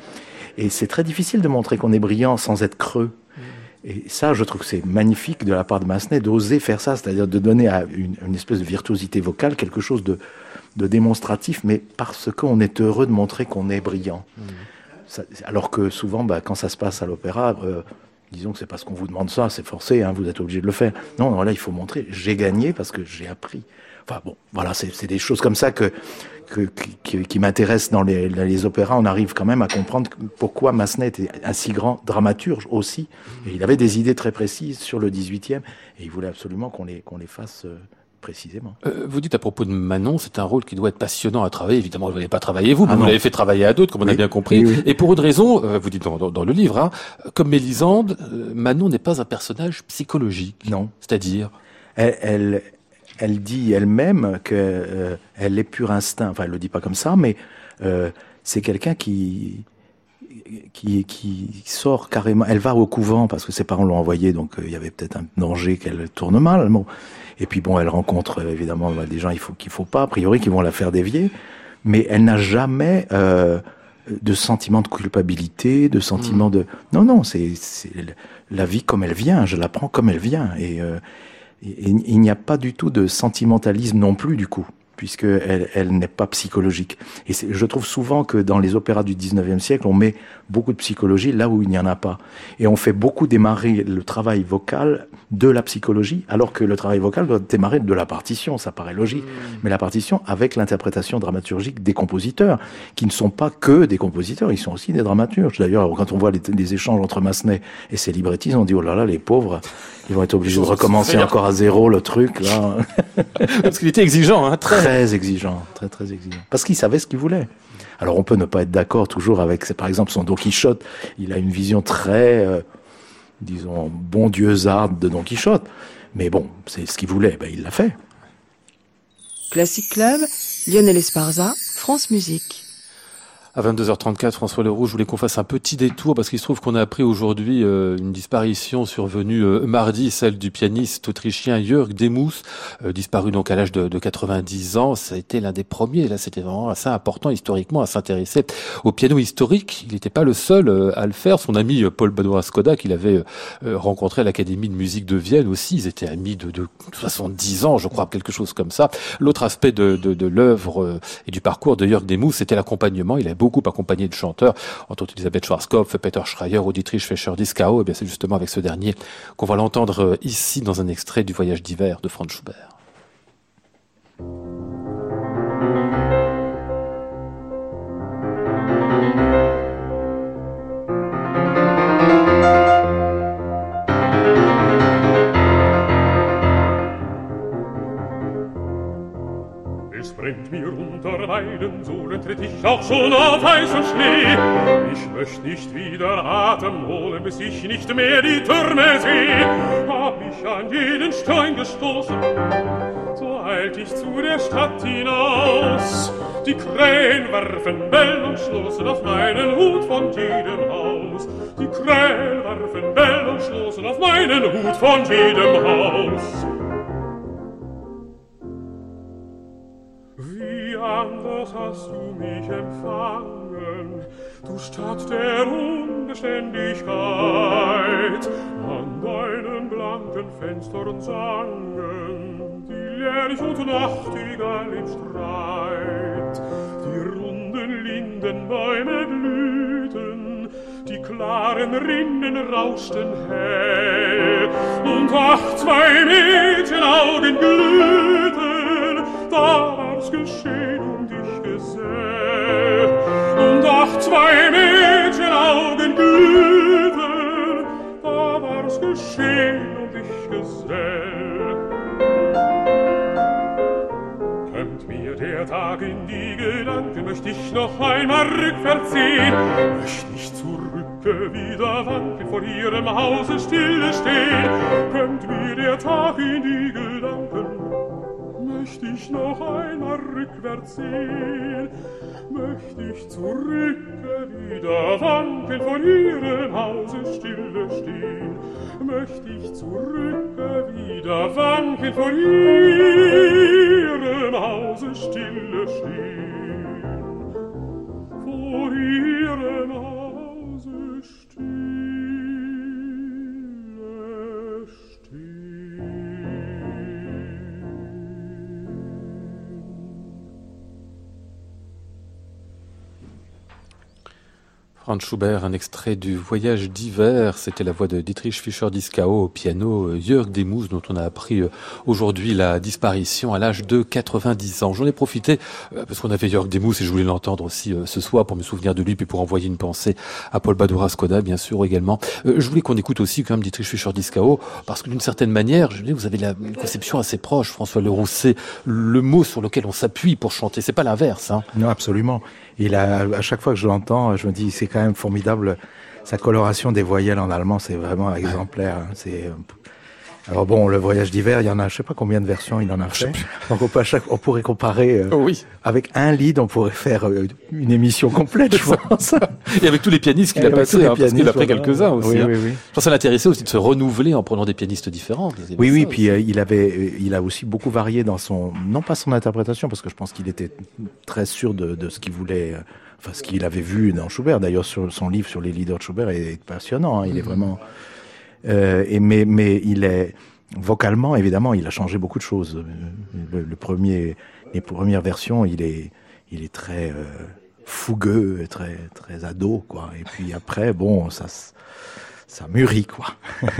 Et c'est très difficile de montrer qu'on est brillant sans être creux. Mm. Et ça, je trouve que c'est magnifique de la part de Massenet d'oser faire ça, c'est-à-dire de donner à une, espèce de virtuosité vocale quelque chose de, démonstratif, mais parce qu'on est heureux de montrer qu'on est brillant. Mm. alors que souvent, bah, quand ça se passe à l'opéra, euh, disons que c'est parce qu'on vous demande ça, c'est forcé, hein, vous êtes obligé de le faire. Non, non, là, il faut montrer, j'ai gagné parce que j'ai appris. Enfin bon, voilà, c'est des choses comme ça que, qui, m'intéressent dans les, opéras. On arrive quand même à comprendre pourquoi Massenet était un si grand dramaturge aussi. Il avait des idées très précises sur le 18e et il voulait absolument qu'on les, qu'on les fasse. Euh, précisément. Euh, vous dites à propos de Manon, c'est un rôle qui doit être passionnant à travailler. Évidemment, vous n'avez pas travaillé vous, mais ah vous l'avez fait travailler à d'autres, comme on a bien compris. Et pour une raison, euh, vous dites dans, le livre, hein, comme Mélisande, euh, Manon n'est pas un personnage psychologique. Non. C'est-à-dire elle, elle, dit elle-même que elle est pur instinct. Enfin, elle le dit pas comme ça, mais c'est quelqu'un qui qui, qui sort carrément. Elle va au couvent parce que ses parents l'ont envoyée, donc il y avait peut-être un danger qu'elle tourne mal. Bon. Et puis bon, elle rencontre euh, évidemment bah, des gens il faut qu'il faut pas a priori qui vont la faire dévier, mais elle n'a jamais euh, de sentiment de culpabilité, de sentiment hmm. de non non c'est la vie comme elle vient, je la prends comme elle vient. Et, euh, et il n'y a pas du tout de sentimentalisme non plus du coup puisqu'elle elle, n'est pas psychologique. Et je trouve souvent que dans les opéras du 19e siècle, on met beaucoup de psychologie là où il n'y en a pas. Et on fait beaucoup démarrer le travail vocal de la psychologie, alors que le travail vocal doit démarrer de la partition, ça paraît logique. Mmh. Mais la partition avec l'interprétation dramaturgique des compositeurs, qui ne sont pas que des compositeurs, ils sont aussi des dramaturges. D'ailleurs, quand on voit les, échanges entre Massenet et ses librettistes, on dit, oh là là, les pauvres, ils vont être obligés de recommencer encore à zéro le truc, là. Parce qu'il était exigeant, hein, très Très exigeant, très très exigeant. Parce qu'il savait ce qu'il voulait. Alors on peut ne pas être d'accord toujours avec, par exemple, son Don Quichotte. Il a une vision très, euh, disons, bon Dieu-zarde de Don Quichotte. Mais bon, c'est ce qu'il voulait, ben, il l'a fait. Classic Club, Lionel Esparza, France Musique. À 22h34, François Leroux, je voulais qu'on fasse un petit détour parce qu'il se trouve qu'on a appris aujourd'hui euh, une disparition survenue euh, mardi, celle du pianiste autrichien Jörg Demus, euh, disparu donc à l'âge de, de, 90 ans. Ça a été l'un des premiers, là c'était vraiment assez important historiquement à s'intéresser au piano historique. Il n'était pas le seul à le faire. Son ami Paul Benoît Skoda, qu'il avait rencontré à l'Académie de musique de Vienne aussi, ils étaient amis de, de 70 ans, je crois, quelque chose comme ça. L'autre aspect de, l'œuvre et du parcours de Jörg Demus, c'était l'accompagnement. Il avait beaucoup accompagné de chanteurs, entre autres Elisabeth Schwarzkopf, Peter Schreier ou Dietrich Fischer-Dieskau. Et bien c'est justement avec ce dernier qu'on va l'entendre euh, ici dans un extrait du Voyage d'hiver de Franz Schubert. Brennt mir unter meinen Sohlen, tritt ich auch schon auf heißen Schnee. Ich möcht nicht wieder Atem holen, bis ich nicht mehr die Türme seh. Hab ich an jeden Stein gestoßen, so eilt ich zu der Stadt hinaus. Die Krähen werfen Bell und stoßen auf meinen Hut von jedem Haus. Die Krähen werfen Bell und stoßen auf meinen Hut von jedem Haus. Wie anders hast du mich empfangen, du Stadt der Unbeständigkeit. An deinen blanken Fenstern sangen die Lerch und Nachtigall im Streit. Die runden Lindenbäume blühten, die klaren Rinnen rauschten hell. Und ach, zwei Mädchenaugen glühten, da war's geschehen um dich gesell. Und ach, zwei Mädchenaugen glühten, da war's geschehen um dich gesell. Kömmt mir der Tag in die Gedanken, möcht ich noch einmal rückwärts sehen, möcht ich zurücke wieder wanken, vor ihrem Hause stille stehen. Kömmt mir der Tag in die Gedanken, möcht ich noch einmal rückwärts sehen, möcht ich zurücke wieder wanken, vor ihrem Hause stille stehen, möcht ich zurücke wieder wanken, vor ihrem Hause stille stehen, vor ihrem Hause Franz Schubert, un extrait du Voyage d'hiver. C'était la voix de Dietrich Fischer-Dieskau au piano, euh, Jörg Demus, dont on a appris euh, aujourd'hui la disparition à l'âge de 90 ans. J'en ai profité euh, parce qu'on avait Jörg Demus et je voulais l'entendre aussi ce soir pour me souvenir de lui puis pour envoyer une pensée à Paul Badura Skoda, bien sûr également. Je voulais qu'on écoute aussi quand même Dietrich Fischer-Dieskau parce que d'une certaine manière, je dis, vous avez la, une conception assez proche, François Leroux. C'est le mot sur lequel on s'appuie pour chanter. C'est pas l'inverse. Hein. Non, absolument. Il à chaque fois que je l'entends, je me dis, c'est quand même formidable. Sa coloration des voyelles en allemand, c'est vraiment exemplaire. hein. C'est, euh, alors bon, le voyage d'hiver, il y en a, je sais pas combien de versions il en a fait. Donc on, peut à chaque, on pourrait comparer euh, oui. avec un lead, on pourrait faire euh, une émission complète, je pense. Et avec tous les pianistes qu'il a passés, hein, parce qu'il a pris quelques-uns aussi. Oui, hein. oui, oui. Je pense que ça l'intéressait aussi de se renouveler en prenant des pianistes différents. Oui, oui, puis euh, il avait, il a aussi beaucoup varié dans son, non pas son interprétation, parce que je pense qu'il était très sûr de, de ce qu'il voulait, enfin ce qu'il avait vu dans Schubert. D'ailleurs, sur son livre sur les leaders de Schubert est passionnant. hein, il est vraiment, euh, et mais mais il est vocalement évidemment, il a changé beaucoup de choses. Euh, Le, le premier, les premières versions, il est, il est très euh, fougueux, très très ado quoi. Et puis après, bon, ça. Ça mûrit, quoi.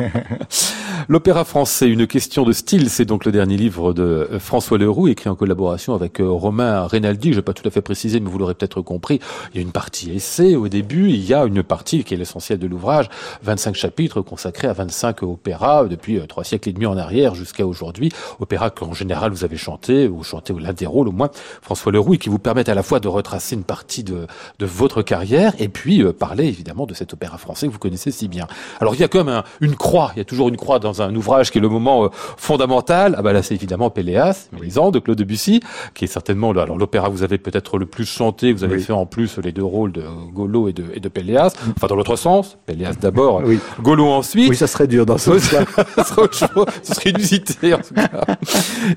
L'opéra français, une question de style, c'est donc le dernier livre de euh, François Leroux, écrit en collaboration avec euh, Romain Rinaldi. Je vais pas tout à fait préciser, mais vous l'aurez peut-être compris. Il y a une partie essai au début, il y a une partie qui est l'essentiel de l'ouvrage, 25 chapitres consacrés à 25 opéras depuis euh, trois siècles et demi en arrière jusqu'à aujourd'hui. Opéras qu'en général vous avez chanté, ou chanté l'un des rôles au moins, François Leroux, et qui vous permettent à la fois de retracer une partie de, votre carrière et puis parler évidemment de cet opéra français que vous connaissez si bien. Alors il y a quand même un- une croix, il y a toujours une croix dans un ouvrage qui est le moment euh, fondamental. Ah bah là c'est évidemment Péléas, Mélisande de Claude Debussy, qui est certainement le- alors l'opéra que vous avez peut-être le plus chanté, vous avez Oui. fait en plus les deux rôles de Golo et de, et de Péléas, enfin dans l'autre sens, Péléas d'abord, Oui. Golo ensuite. Oui, ça serait dur dans ce sens-là. ce serait autre chose. Ce serait inusité, en tout cas.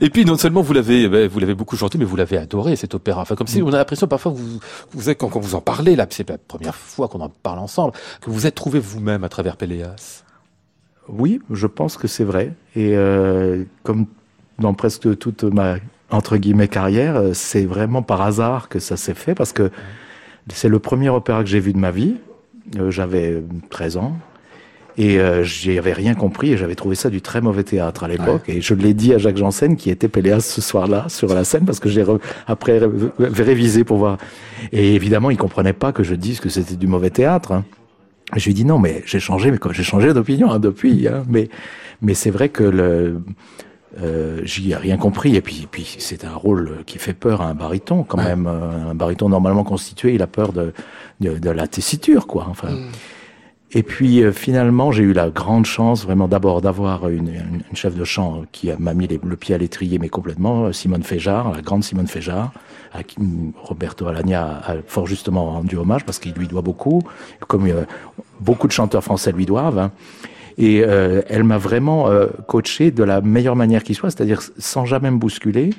Et puis, non seulement vous l'avez, ben, vous l'avez beaucoup chanté, mais vous l'avez adoré, cet opéra. Enfin, comme si on a l'impression parfois que vous, vous êtes, quand, quand vous en parlez, là, c'est la première fois qu'on en parle ensemble, que vous êtes trouvé vous-même à travers Péléas. Oui, je pense que c'est vrai. Et euh, comme dans presque toute ma entre guillemets carrière, euh, c'est vraiment par hasard que ça s'est fait parce que c'est le premier opéra que j'ai vu de ma vie. Euh, j'avais 13 ans et euh, j'y avais rien compris et j'avais trouvé ça du très mauvais théâtre à l'époque. Et je l'ai dit à Jacques Janssen qui était Péléas ce soir-là sur la scène parce que j'ai après ré- révisé pour voir. Et évidemment, il comprenait pas que je dise que c'était du mauvais théâtre. hein. Je lui ai dit non, mais j'ai changé, mais quoi, j'ai changé d'opinion hein, depuis. Hein, mais mais c'est vrai que le euh, j'y ai rien compris. Et puis puis c'est un rôle qui fait peur à un baryton quand même. Euh, Un baryton normalement constitué, il a peur de de, de la tessiture, quoi. Enfin. Et puis euh, finalement, j'ai eu la grande chance vraiment d'abord d'avoir une, une, une, chef de chant qui m'a mis le pied à l'étrier, mais complètement, Simone Féjard, la grande Simone Féjard, à qui Roberto Alagna a fort justement rendu hommage parce qu'il lui doit beaucoup, comme euh, beaucoup de chanteurs français lui doivent. Hein. Et euh, elle m'a vraiment euh, coaché de la meilleure manière qui soit, c'est-à-dire sans jamais me bousculer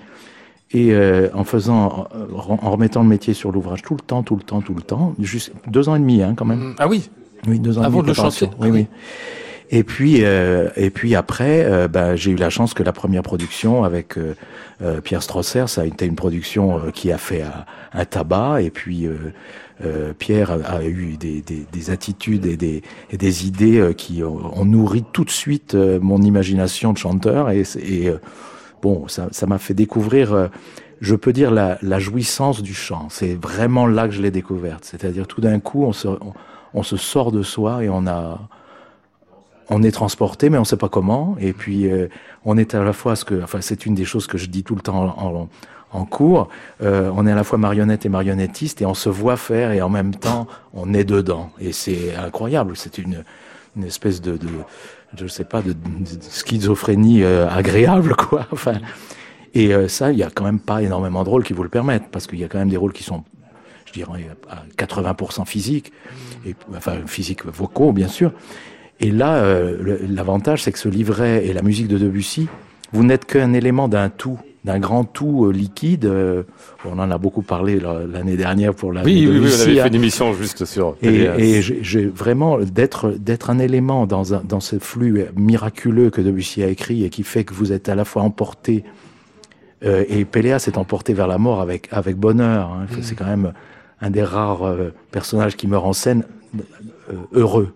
et euh, en faisant, en remettant le métier sur l'ouvrage tout le temps, tout le temps, tout le temps, juste deux ans et demi hein, quand même. Ah oui. Oui, deux ans Avant de le chanter. Oui, oui. Et puis, euh, et puis après, euh, bah, j'ai eu la chance que la première production avec euh, euh, Pierre Strosser, ça a été une production euh, qui a fait un, un tabac. Et puis, euh, Pierre a, a eu des, des, des attitudes et des, et des idées qui ont, ont nourri tout de suite euh, mon imagination de chanteur. Et, et euh, bon, ça ça m'a fait découvrir. euh, je peux dire la, la jouissance du chant. C'est vraiment là que je l'ai découverte. C'est-à-dire tout d'un coup, on se, on, on se sort de soi et on a, on est transporté, mais on ne sait pas comment. Et puis, euh, on est à la fois ce que, enfin, c'est une des choses que je dis tout le temps en, cours. Euh, on est à la fois marionnette et marionnettiste, et on se voit faire, et en même temps, on est dedans. Et c'est incroyable. C'est une, une espèce de, de, je sais pas, de, schizophrénie euh, agréable, quoi. Enfin, et ça, il y a quand même pas énormément de rôles qui vous le permettent, parce qu'il y a quand même des rôles qui sont, je dirais, à 80% physiques, et, enfin physiques vocaux, bien sûr. Et là, euh, l'avantage, c'est que ce livret et la musique de Debussy, vous n'êtes qu'un élément d'un tout, d'un grand tout euh, liquide. euh, on en a beaucoup parlé l'année dernière pour la Oui, oui, oui, on avait hein. fait une émission juste sur. Et, et j'ai- vraiment d'être d'être un élément dans un, dans ce flux miraculeux que Debussy a écrit et qui fait que vous êtes à la fois emporté euh, et Péléas est emporté vers la mort avec avec bonheur. hein. C'est quand même un des rares euh, personnages qui meurt en scène euh, heureux.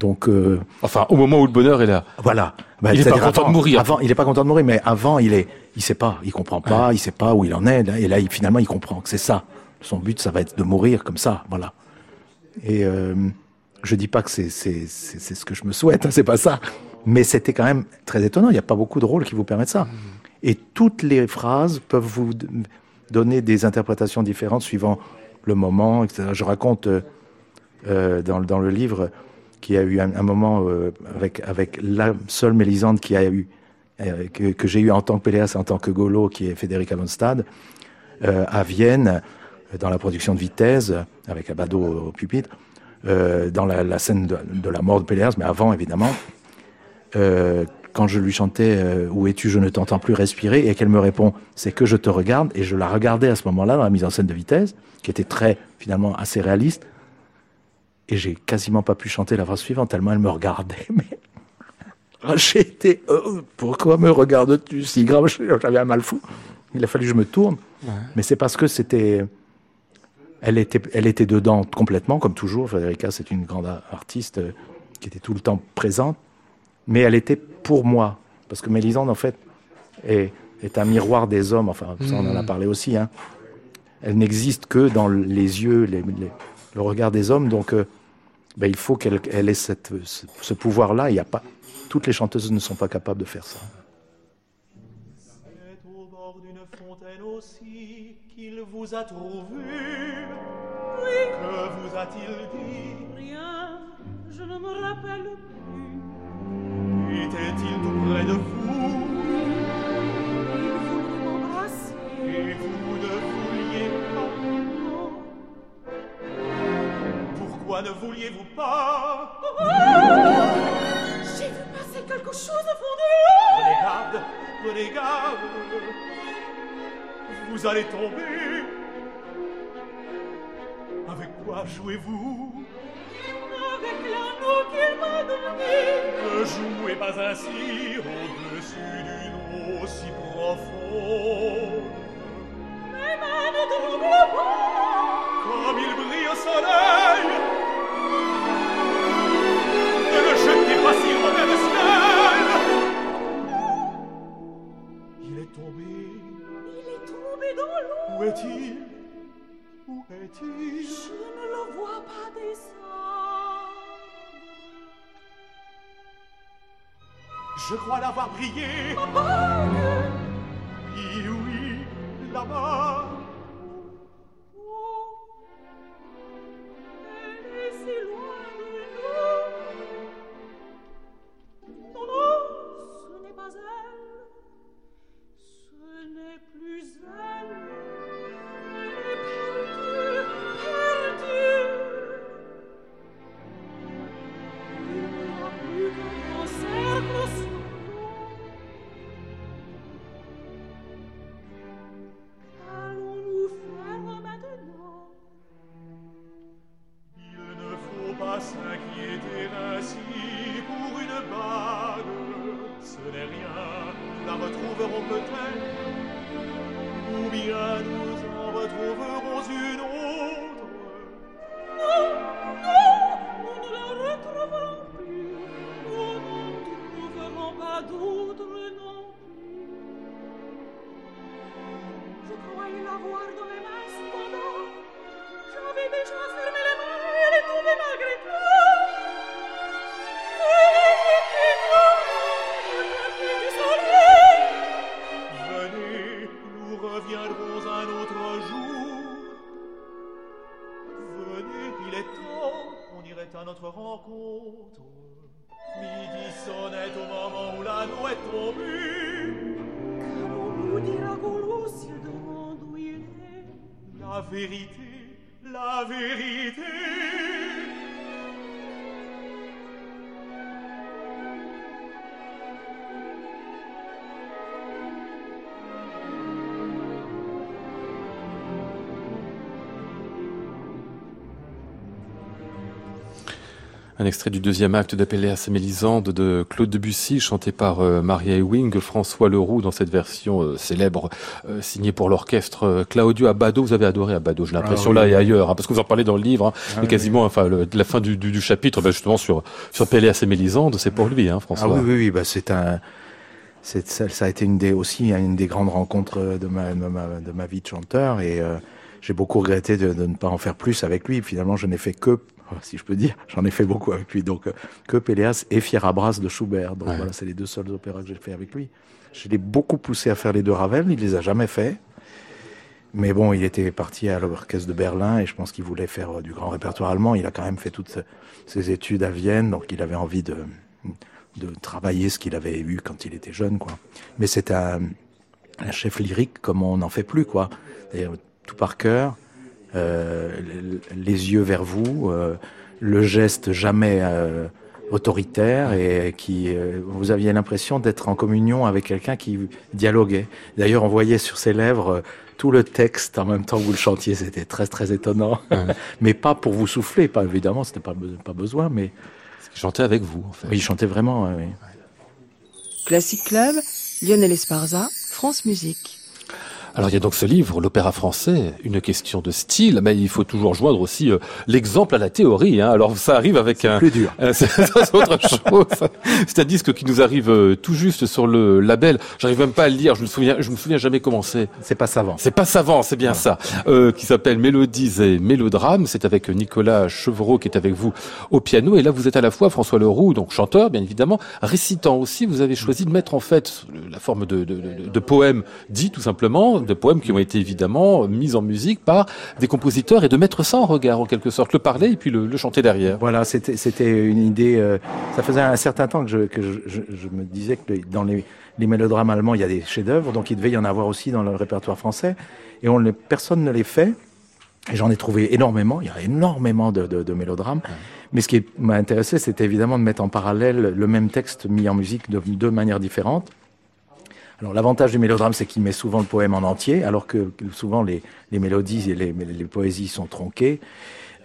Donc euh, Enfin, au moment où le bonheur est là. voilà. Bah, Il est pas content de mourir. Avant, il est pas content de mourir, mais avant, il est, il sait pas, il comprend pas, il sait pas où il en est. Et là, il- finalement, il comprend que c'est ça. Son but, ça va être de mourir comme ça, voilà. Et euh, je dis pas que c'est c'est c'est c'est ce que je me souhaite, hein, c'est pas ça. Mais c'était quand même très étonnant. Il n'y a pas beaucoup de rôles qui vous permettent ça. Et toutes les phrases peuvent vous donner des interprétations différentes suivant le moment, etc. Je raconte euh, euh, dans, le- livre qu'il y a eu un, moment euh, avec, la seule Mélisande qui a eu, que, j'ai eu en tant que Péléas en tant que Golo, qui est Federica von à Vienne, dans la production de Vitesse, avec Abado au pupitre, dans la, scène de, la mort de Péléas, mais avant évidemment, quand je lui chantais euh, Où es-tu, je ne t'entends plus respirer, et qu'elle me répond C'est que je te regarde, et je la regardais à ce moment-là dans la mise en scène de Vitesse, qui était très, finalement, assez réaliste, et j'ai quasiment pas pu chanter la phrase suivante, tellement elle me regardait, mais j'ai été euh, Pourquoi me regardes-tu si grave J'avais un mal fou. Il a fallu que je me tourne, mais c'est parce que c'était. Elle était, elle était dedans complètement, comme toujours. Federica, c'est une grande artiste euh, qui était tout le temps présente, mais elle était pour moi. Parce que Mélisande, en fait, est, est un miroir des hommes. Enfin, ça, on en a parlé aussi. Hein. Elle n'existe que dans les yeux, les- les- le regard des hommes. Donc, euh, ben, il faut qu'elle elle ait cette, ce, ce pouvoir-là. Il y a pas, toutes les chanteuses ne sont pas capables de faire ça. C'est au bord d'une fontaine aussi qu'il vous a trouvé. Que vous a-t-il dit? Rien, je ne me rappelle plus. Était-il tout près de vous Il voulait m'embrasser. Et vous ne vouliez pas Non. Pourquoi ne vouliez-vous pas? J'ai vu passer quelque chose au fond de l'eau. Prenez garde, prenez garde Vous allez tomber Avec quoi jouez-vous? Avec l'anneau qu'il m'a donné. Ne jouez pas ainsi au-dessus d'une eau si profonde Mes mains ne tremblent pas. Comme il brille au soleil Ne le jetez pas si loin le ciel Il est tombé Il est tombé dans l'eau. Où est-il? Où est-il Je ne le vois pas descendre. Je crois l'avoir brillé. Oui, oui, là-bas Un extrait du deuxième acte de Péléas et Mélisande de Claude Debussy, chanté par euh, Maria Ewing, François Leroux dans cette version euh, célèbre, euh, signée pour l'orchestre Claudio Abbado. Vous avez adoré Abbado, j'ai l'impression Ah oui, là et ailleurs, hein, parce que vous en parlez dans le livre, hein, Ah mais oui, quasiment, enfin, le- la fin du, du, du chapitre, ben, justement sur sur Péléas et Mélisande, c'est pour lui, hein, François. Ah oui, oui, oui, bah c'est un, ça, ça a été une des, aussi une des grandes rencontres de ma, de ma, de ma vie de chanteur et euh, j'ai beaucoup regretté de, de ne pas en faire plus avec lui. Finalement, je n'ai fait que, si je peux dire, j'en ai fait beaucoup avec lui, donc euh, que Péléas et Fierabras de Schubert. Donc Ouais. voilà, c'est les deux seuls opéras que j'ai fait avec lui. Je l'ai beaucoup poussé à faire les deux Ravel, il les a jamais fait. Mais bon, il était parti à l'orchestre de Berlin et je pense qu'il voulait faire euh, du grand répertoire allemand. Il a quand même fait toutes ses études à Vienne, donc il avait envie de, de travailler ce qu'il avait eu quand il était jeune, quoi. Mais c'est un, un chef lyrique comme on n'en fait plus, quoi. C'est-à-dire tout par cœur, euh, les yeux vers vous, euh, le geste jamais euh, autoritaire et qui euh, vous aviez l'impression d'être en communion avec quelqu'un qui dialoguait. D'ailleurs, on voyait sur ses lèvres euh, tout le texte en même temps que vous le chantiez, c'était très très étonnant. mais pas pour vous souffler, pas évidemment, c'était pas pas besoin, mais Chanter avec vous, en fait. oui, il chantait vraiment. ouais. Classic Club, Lionel Esparza, France Musique. Alors il y a donc ce livre, l'opéra français, une question de style, mais il faut toujours joindre aussi euh, l'exemple à la théorie. Hein. Alors ça arrive avec un... Plus dur. Euh, c'est autre chose. C'est un disque qui nous arrive euh, tout juste sur le label. J'arrive même pas à le lire. Je me souviens, je me souviens jamais comment c'est. C'est pas savant. C'est pas savant, c'est bien ça. Euh, qui s'appelle Mélodies et Mélodrames. C'est avec Nicolas Chevreau qui est avec vous au piano. Et là, vous êtes à la fois François Leroux, donc chanteur, bien évidemment, récitant aussi. Vous avez choisi de mettre en fait la forme de, de, de, de poèmes dits tout simplement, de poèmes qui ont été évidemment mis en musique par des compositeurs et de mettre ça en regard en quelque sorte, le parler et puis le, le chanter derrière. Voilà, c'était une idée. euh, ça faisait un certain temps que je que je, je, je me disais que dans les les mélodrames allemands, il y a des chefs-d'œuvre, donc il devait y en avoir aussi dans le répertoire français, et on ne- personne ne les fait. Et j'en ai trouvé énormément. Il y a énormément de, de, de mélodrames. Mais ce qui m'a intéressé, c'était évidemment de mettre en parallèle le même texte mis en musique de deux manières différentes. Alors l'avantage du mélodrame, c'est qu'il met souvent le poème en entier, alors que souvent les, mélodies et les, poésies sont tronquées.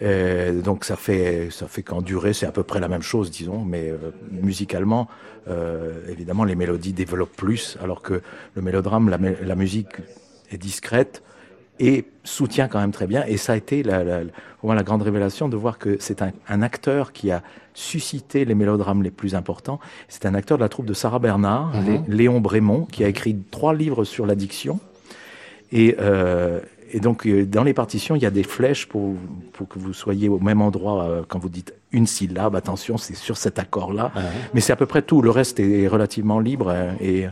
Euh, donc ça fait ça fait qu'en durée c'est à peu près la même chose, disons, mais euh, musicalement, euh, évidemment les mélodies développent plus, alors que le mélodrame, la, mé- la musique est discrète et soutient quand même très bien. Et ça a été la, la, pour moi la grande révélation de voir que c'est un, un acteur qui a suscité les mélodrames les plus importants. C'est un acteur de la troupe de Sarah Bernard, Lé- Léon Brémond, qui a écrit trois livres sur l'addiction. Et, euh, et donc, euh, dans les partitions, il y a des flèches pour, pour que vous soyez au même endroit euh, quand vous dites une syllabe. Attention, c'est sur cet accord-là. Mais c'est à peu près tout. Le reste est relativement libre. et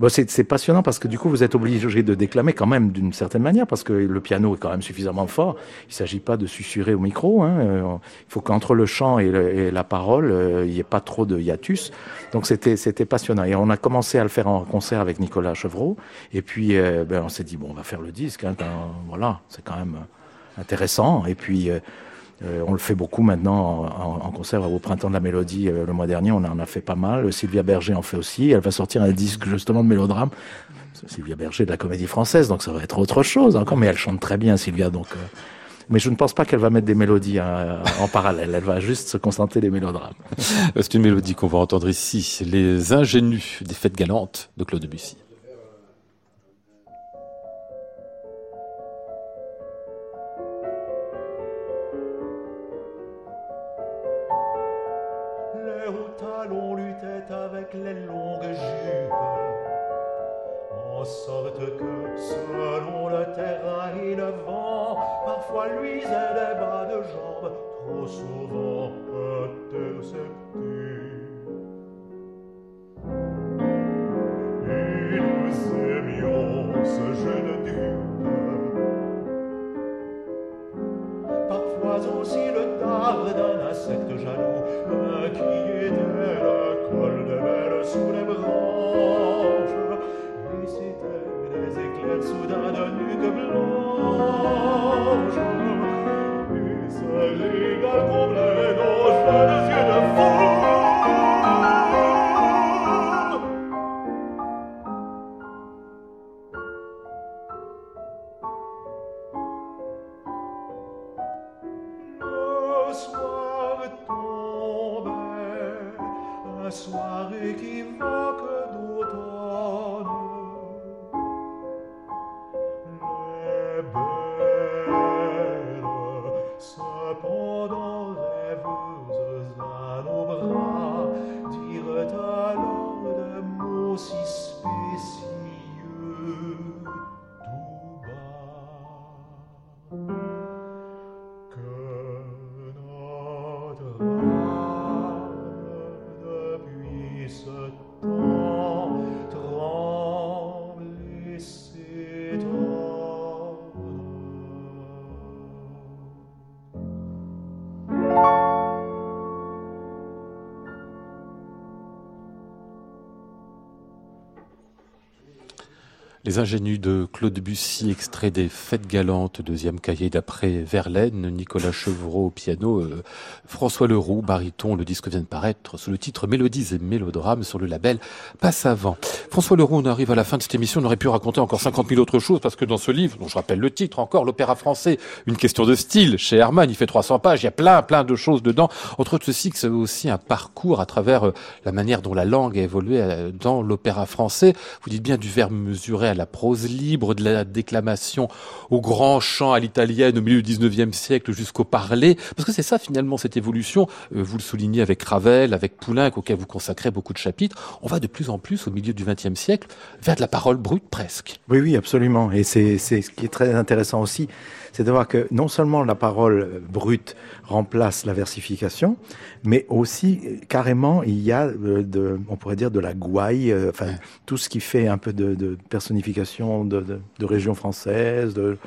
bon, c'est passionnant parce que du coup, vous êtes obligé de déclamer quand même d'une certaine manière parce que le piano est quand même suffisamment fort. Il s'agit pas de susurrer au micro. Hein. Euh, Il faut qu'entre le chant et, la parole, euh, il n'y ait pas trop de hiatus. Donc c'était c'était passionnant. Et on a commencé à le faire en concert avec Nicolas Chevreau. Et puis euh, ben, on s'est dit bon, on va faire le disque. Hein, quand- voilà, c'est quand même intéressant. Et puis euh, on le fait beaucoup maintenant en, en- concert au Printemps de la Mélodie. euh, le mois dernier, on en a fait pas mal. Sylvia Berger en fait aussi. Elle va sortir un disque justement de mélodrame. Sylvia Berger de la Comédie Française, donc ça va être autre chose encore. Mais elle chante très bien, Sylvia. Donc, euh, mais je ne pense pas qu'elle va mettre des mélodies euh, en parallèle. Elle va juste se concentrer des mélodrames. C'est une mélodie qu'on va entendre ici, Les Ingénus des Fêtes Galantes de Claude Debussy. Les ingénus de Claude Bussy, extrait des Fêtes galantes, deuxième cahier d'après Verlaine, Nicolas Chevreau au piano, euh, François Leroux, baryton, le disque vient de paraître sous le titre Mélodies et mélodrames sur le label Passe Avant. François Leroux, on arrive à la fin de cette émission, on aurait pu raconter encore 50 000 autres choses parce que dans ce livre, dont je rappelle le titre encore, l'opéra français, une question de style, chez Hermann, il fait 300 pages, il y a plein, plein de choses dedans. Entre autres ceci, que c'est aussi un parcours à travers euh, la manière dont la langue a évolué euh, dans l'opéra français. Vous dites bien du verbe mesuré à la prose libre, de la déclamation au grand chant à l'italienne au milieu du 19e siècle jusqu'au parler. Parce que c'est ça finalement cette évolution. Euh, Vous le soulignez avec Ravel, avec Poulenc, auquel vous consacrez beaucoup de chapitres. On va de plus en plus au milieu du 20e siècle vers de la parole brute presque. Oui, oui, absolument. Et c'est ce qui est très intéressant aussi, c'est de voir que non seulement la parole euh, brute remplace la versification, mais aussi euh, carrément il y a euh, de, on pourrait dire de la gouaille, euh, enfin tout ce qui fait un peu de, de personnification de, de, de région française, de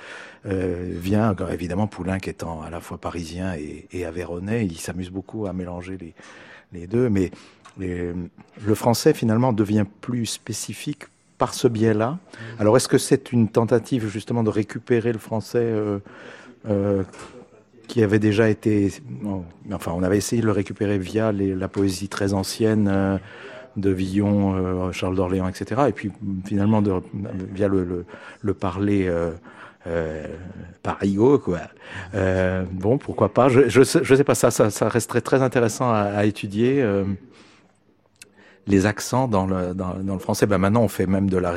euh, vient évidemment Poulenc étant à la fois parisien et, et aveyronnais, il s'amuse beaucoup à mélanger les, les deux, mais les- le français finalement devient plus spécifique par ce biais-là. Alors est-ce que c'est une tentative justement de récupérer le français euh, euh, qui avait déjà été, enfin on avait essayé de le récupérer via les- la poésie très ancienne euh, de Villon, Charles d'Orléans, etc. Et puis finalement de, via le, le, le parler euh, parigot, quoi. Bon, pourquoi pas. Je, je, sais, pas ça, ça, resterait très intéressant à, étudier. Les accents dans le, dans, dans le français. Ben maintenant, on fait même de la,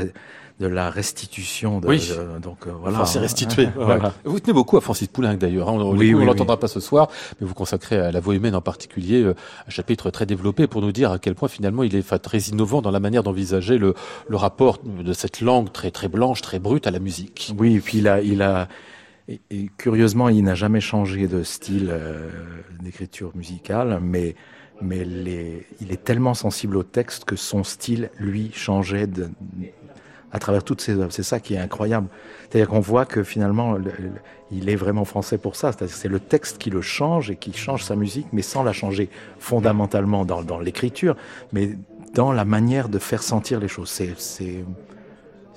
de la restitution. De, Oui. de- donc euh, voilà. Enfin, c'est restitué. Voilà. Vous tenez beaucoup à Francis Poulenc d'ailleurs. hein. On Oui, ne oui, l'entendra pas ce soir, mais vous consacrez à la voix humaine en particulier euh, un chapitre très développé pour nous dire à quel point finalement il est enfin, très innovant dans la manière d'envisager le, le rapport de cette langue très très blanche, très brute à la musique. Oui, et puis il a, il a et, et curieusement, il n'a jamais changé de style euh, d'écriture musicale, mais mais les, il est tellement sensible au texte que son style, lui, changeait de, à travers toutes ses œuvres. C'est ça qui est incroyable. C'est-à-dire qu'on voit que finalement, le- le- il est vraiment français pour ça. C'est-à-dire que c'est le texte qui le change et qui change sa musique, mais sans la changer fondamentalement dans, dans l'écriture, mais dans la manière de faire sentir les choses. C'est,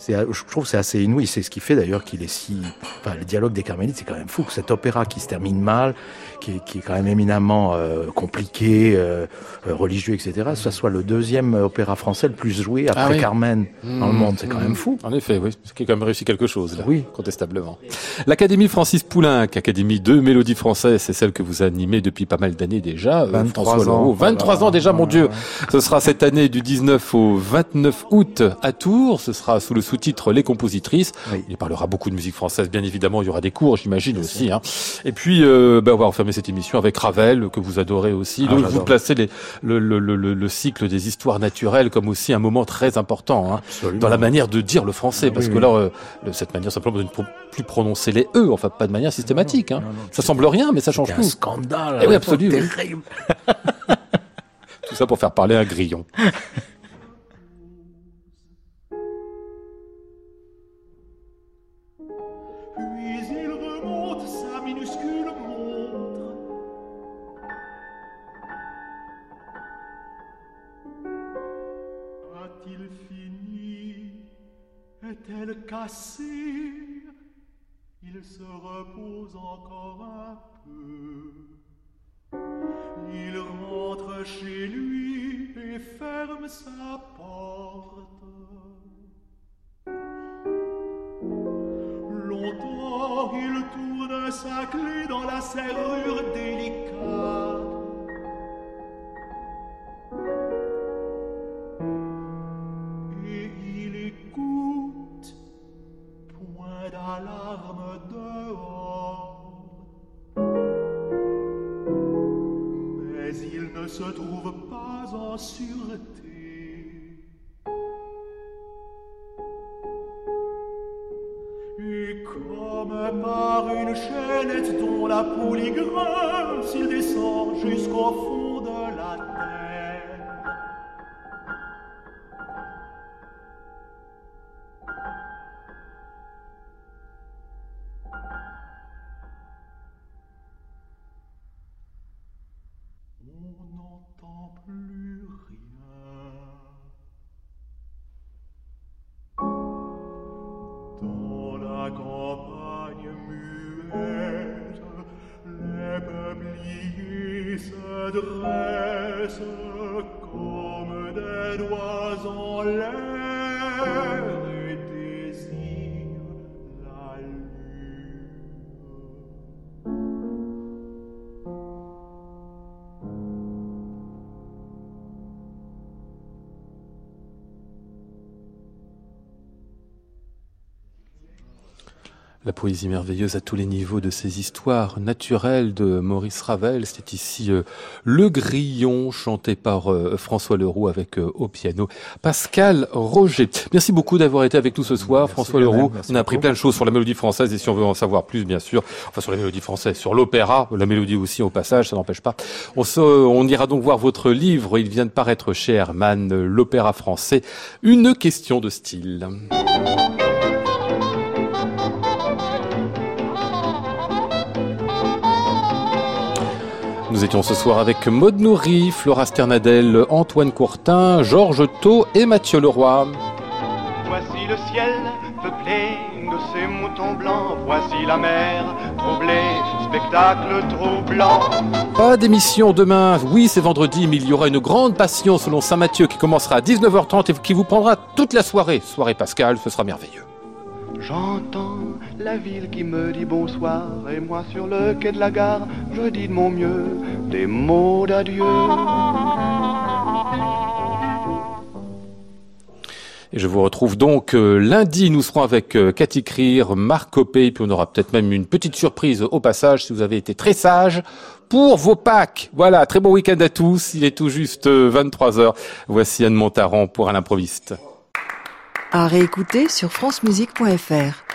je trouve que c'est assez inouï. C'est ce qui fait d'ailleurs qu'il est si. Enfin, le dialogue des Carmélites, c'est quand même fou. Cet opéra qui se termine mal, qui est, qui est quand même éminemment euh, compliqué, euh, euh, religieux, etc., ça soit le deuxième opéra français le plus joué après Ah oui. Carmen dans le monde. C'est quand même fou. En effet, oui, ce qui est quand même réussi quelque chose là, Oui. contestablement. L'Académie Francis Poulenc, Académie de mélodie française, c'est celle que vous animez depuis pas mal d'années déjà. euh, 23 François ans. Leroux. 23 Voilà. ans déjà, mon. Dieu. Ce sera cette année du 19 au 29 août à Tours. Ce sera sous le sous-titre Les compositrices. Oui. Il parlera beaucoup de musique française, bien évidemment. Il y aura des cours, j'imagine aussi. Hein. Et puis, euh, bah, on va cette émission avec Ravel, que vous adorez aussi. Ah, Donc, vous placez les- le, le, le, le- le cycle des histoires naturelles comme aussi un moment très important hein, dans la manière de dire le français. Ah, parce oui, que oui. là, euh, cette manière simplement de ne plus prononcer les E, enfin pas de manière systématique. Hein. non, non, Ça semble rien, mais ça change C'est un tout. scandale. Eh oui, absolument. Tout ça pour faire parler un grillon. learn. La poésie merveilleuse à tous les niveaux de ces histoires naturelles de Maurice Ravel. C'est ici euh, Le Grillon, chanté par euh, François Leroux avec euh, au piano Pascal Roger. Merci beaucoup d'avoir été avec nous ce soir, Merci François Leroux. même, On a appris beaucoup. plein de choses sur la mélodie française et si on veut en savoir plus, bien sûr, enfin sur la mélodie française, sur l'opéra, la mélodie aussi au passage, ça n'empêche pas. On, se- on ira donc voir votre livre. Il vient de paraître chez Hermann, l'opéra français. Une question de style. Nous étions ce soir avec Maud Nourri, Flora Sternadel, Antoine Courtin, Georges Thau et Mathieu Leroy. Voici le ciel peuplé de ces moutons blancs. Voici la mer troublée, spectacle troublant. Pas d'émission demain, oui c'est vendredi, mais il y aura une grande passion selon Saint Mathieu qui commencera à 19h30 et qui vous prendra toute la soirée. Soirée Pascal, ce sera merveilleux. J'entends la ville qui me dit bonsoir. Et moi sur le quai de la gare, je dis de mon mieux des mots d'adieu. Et je vous retrouve donc euh, lundi, nous serons avec euh, Cathy Krier, Marc Copé, et puis on aura peut-être même une petite surprise au passage si vous avez été très sage pour vos Pâques. Voilà, très bon week-end à tous, il est tout juste 23h. Voici Anne Montaran pour un improviste. À réécouter sur francemusique.fr.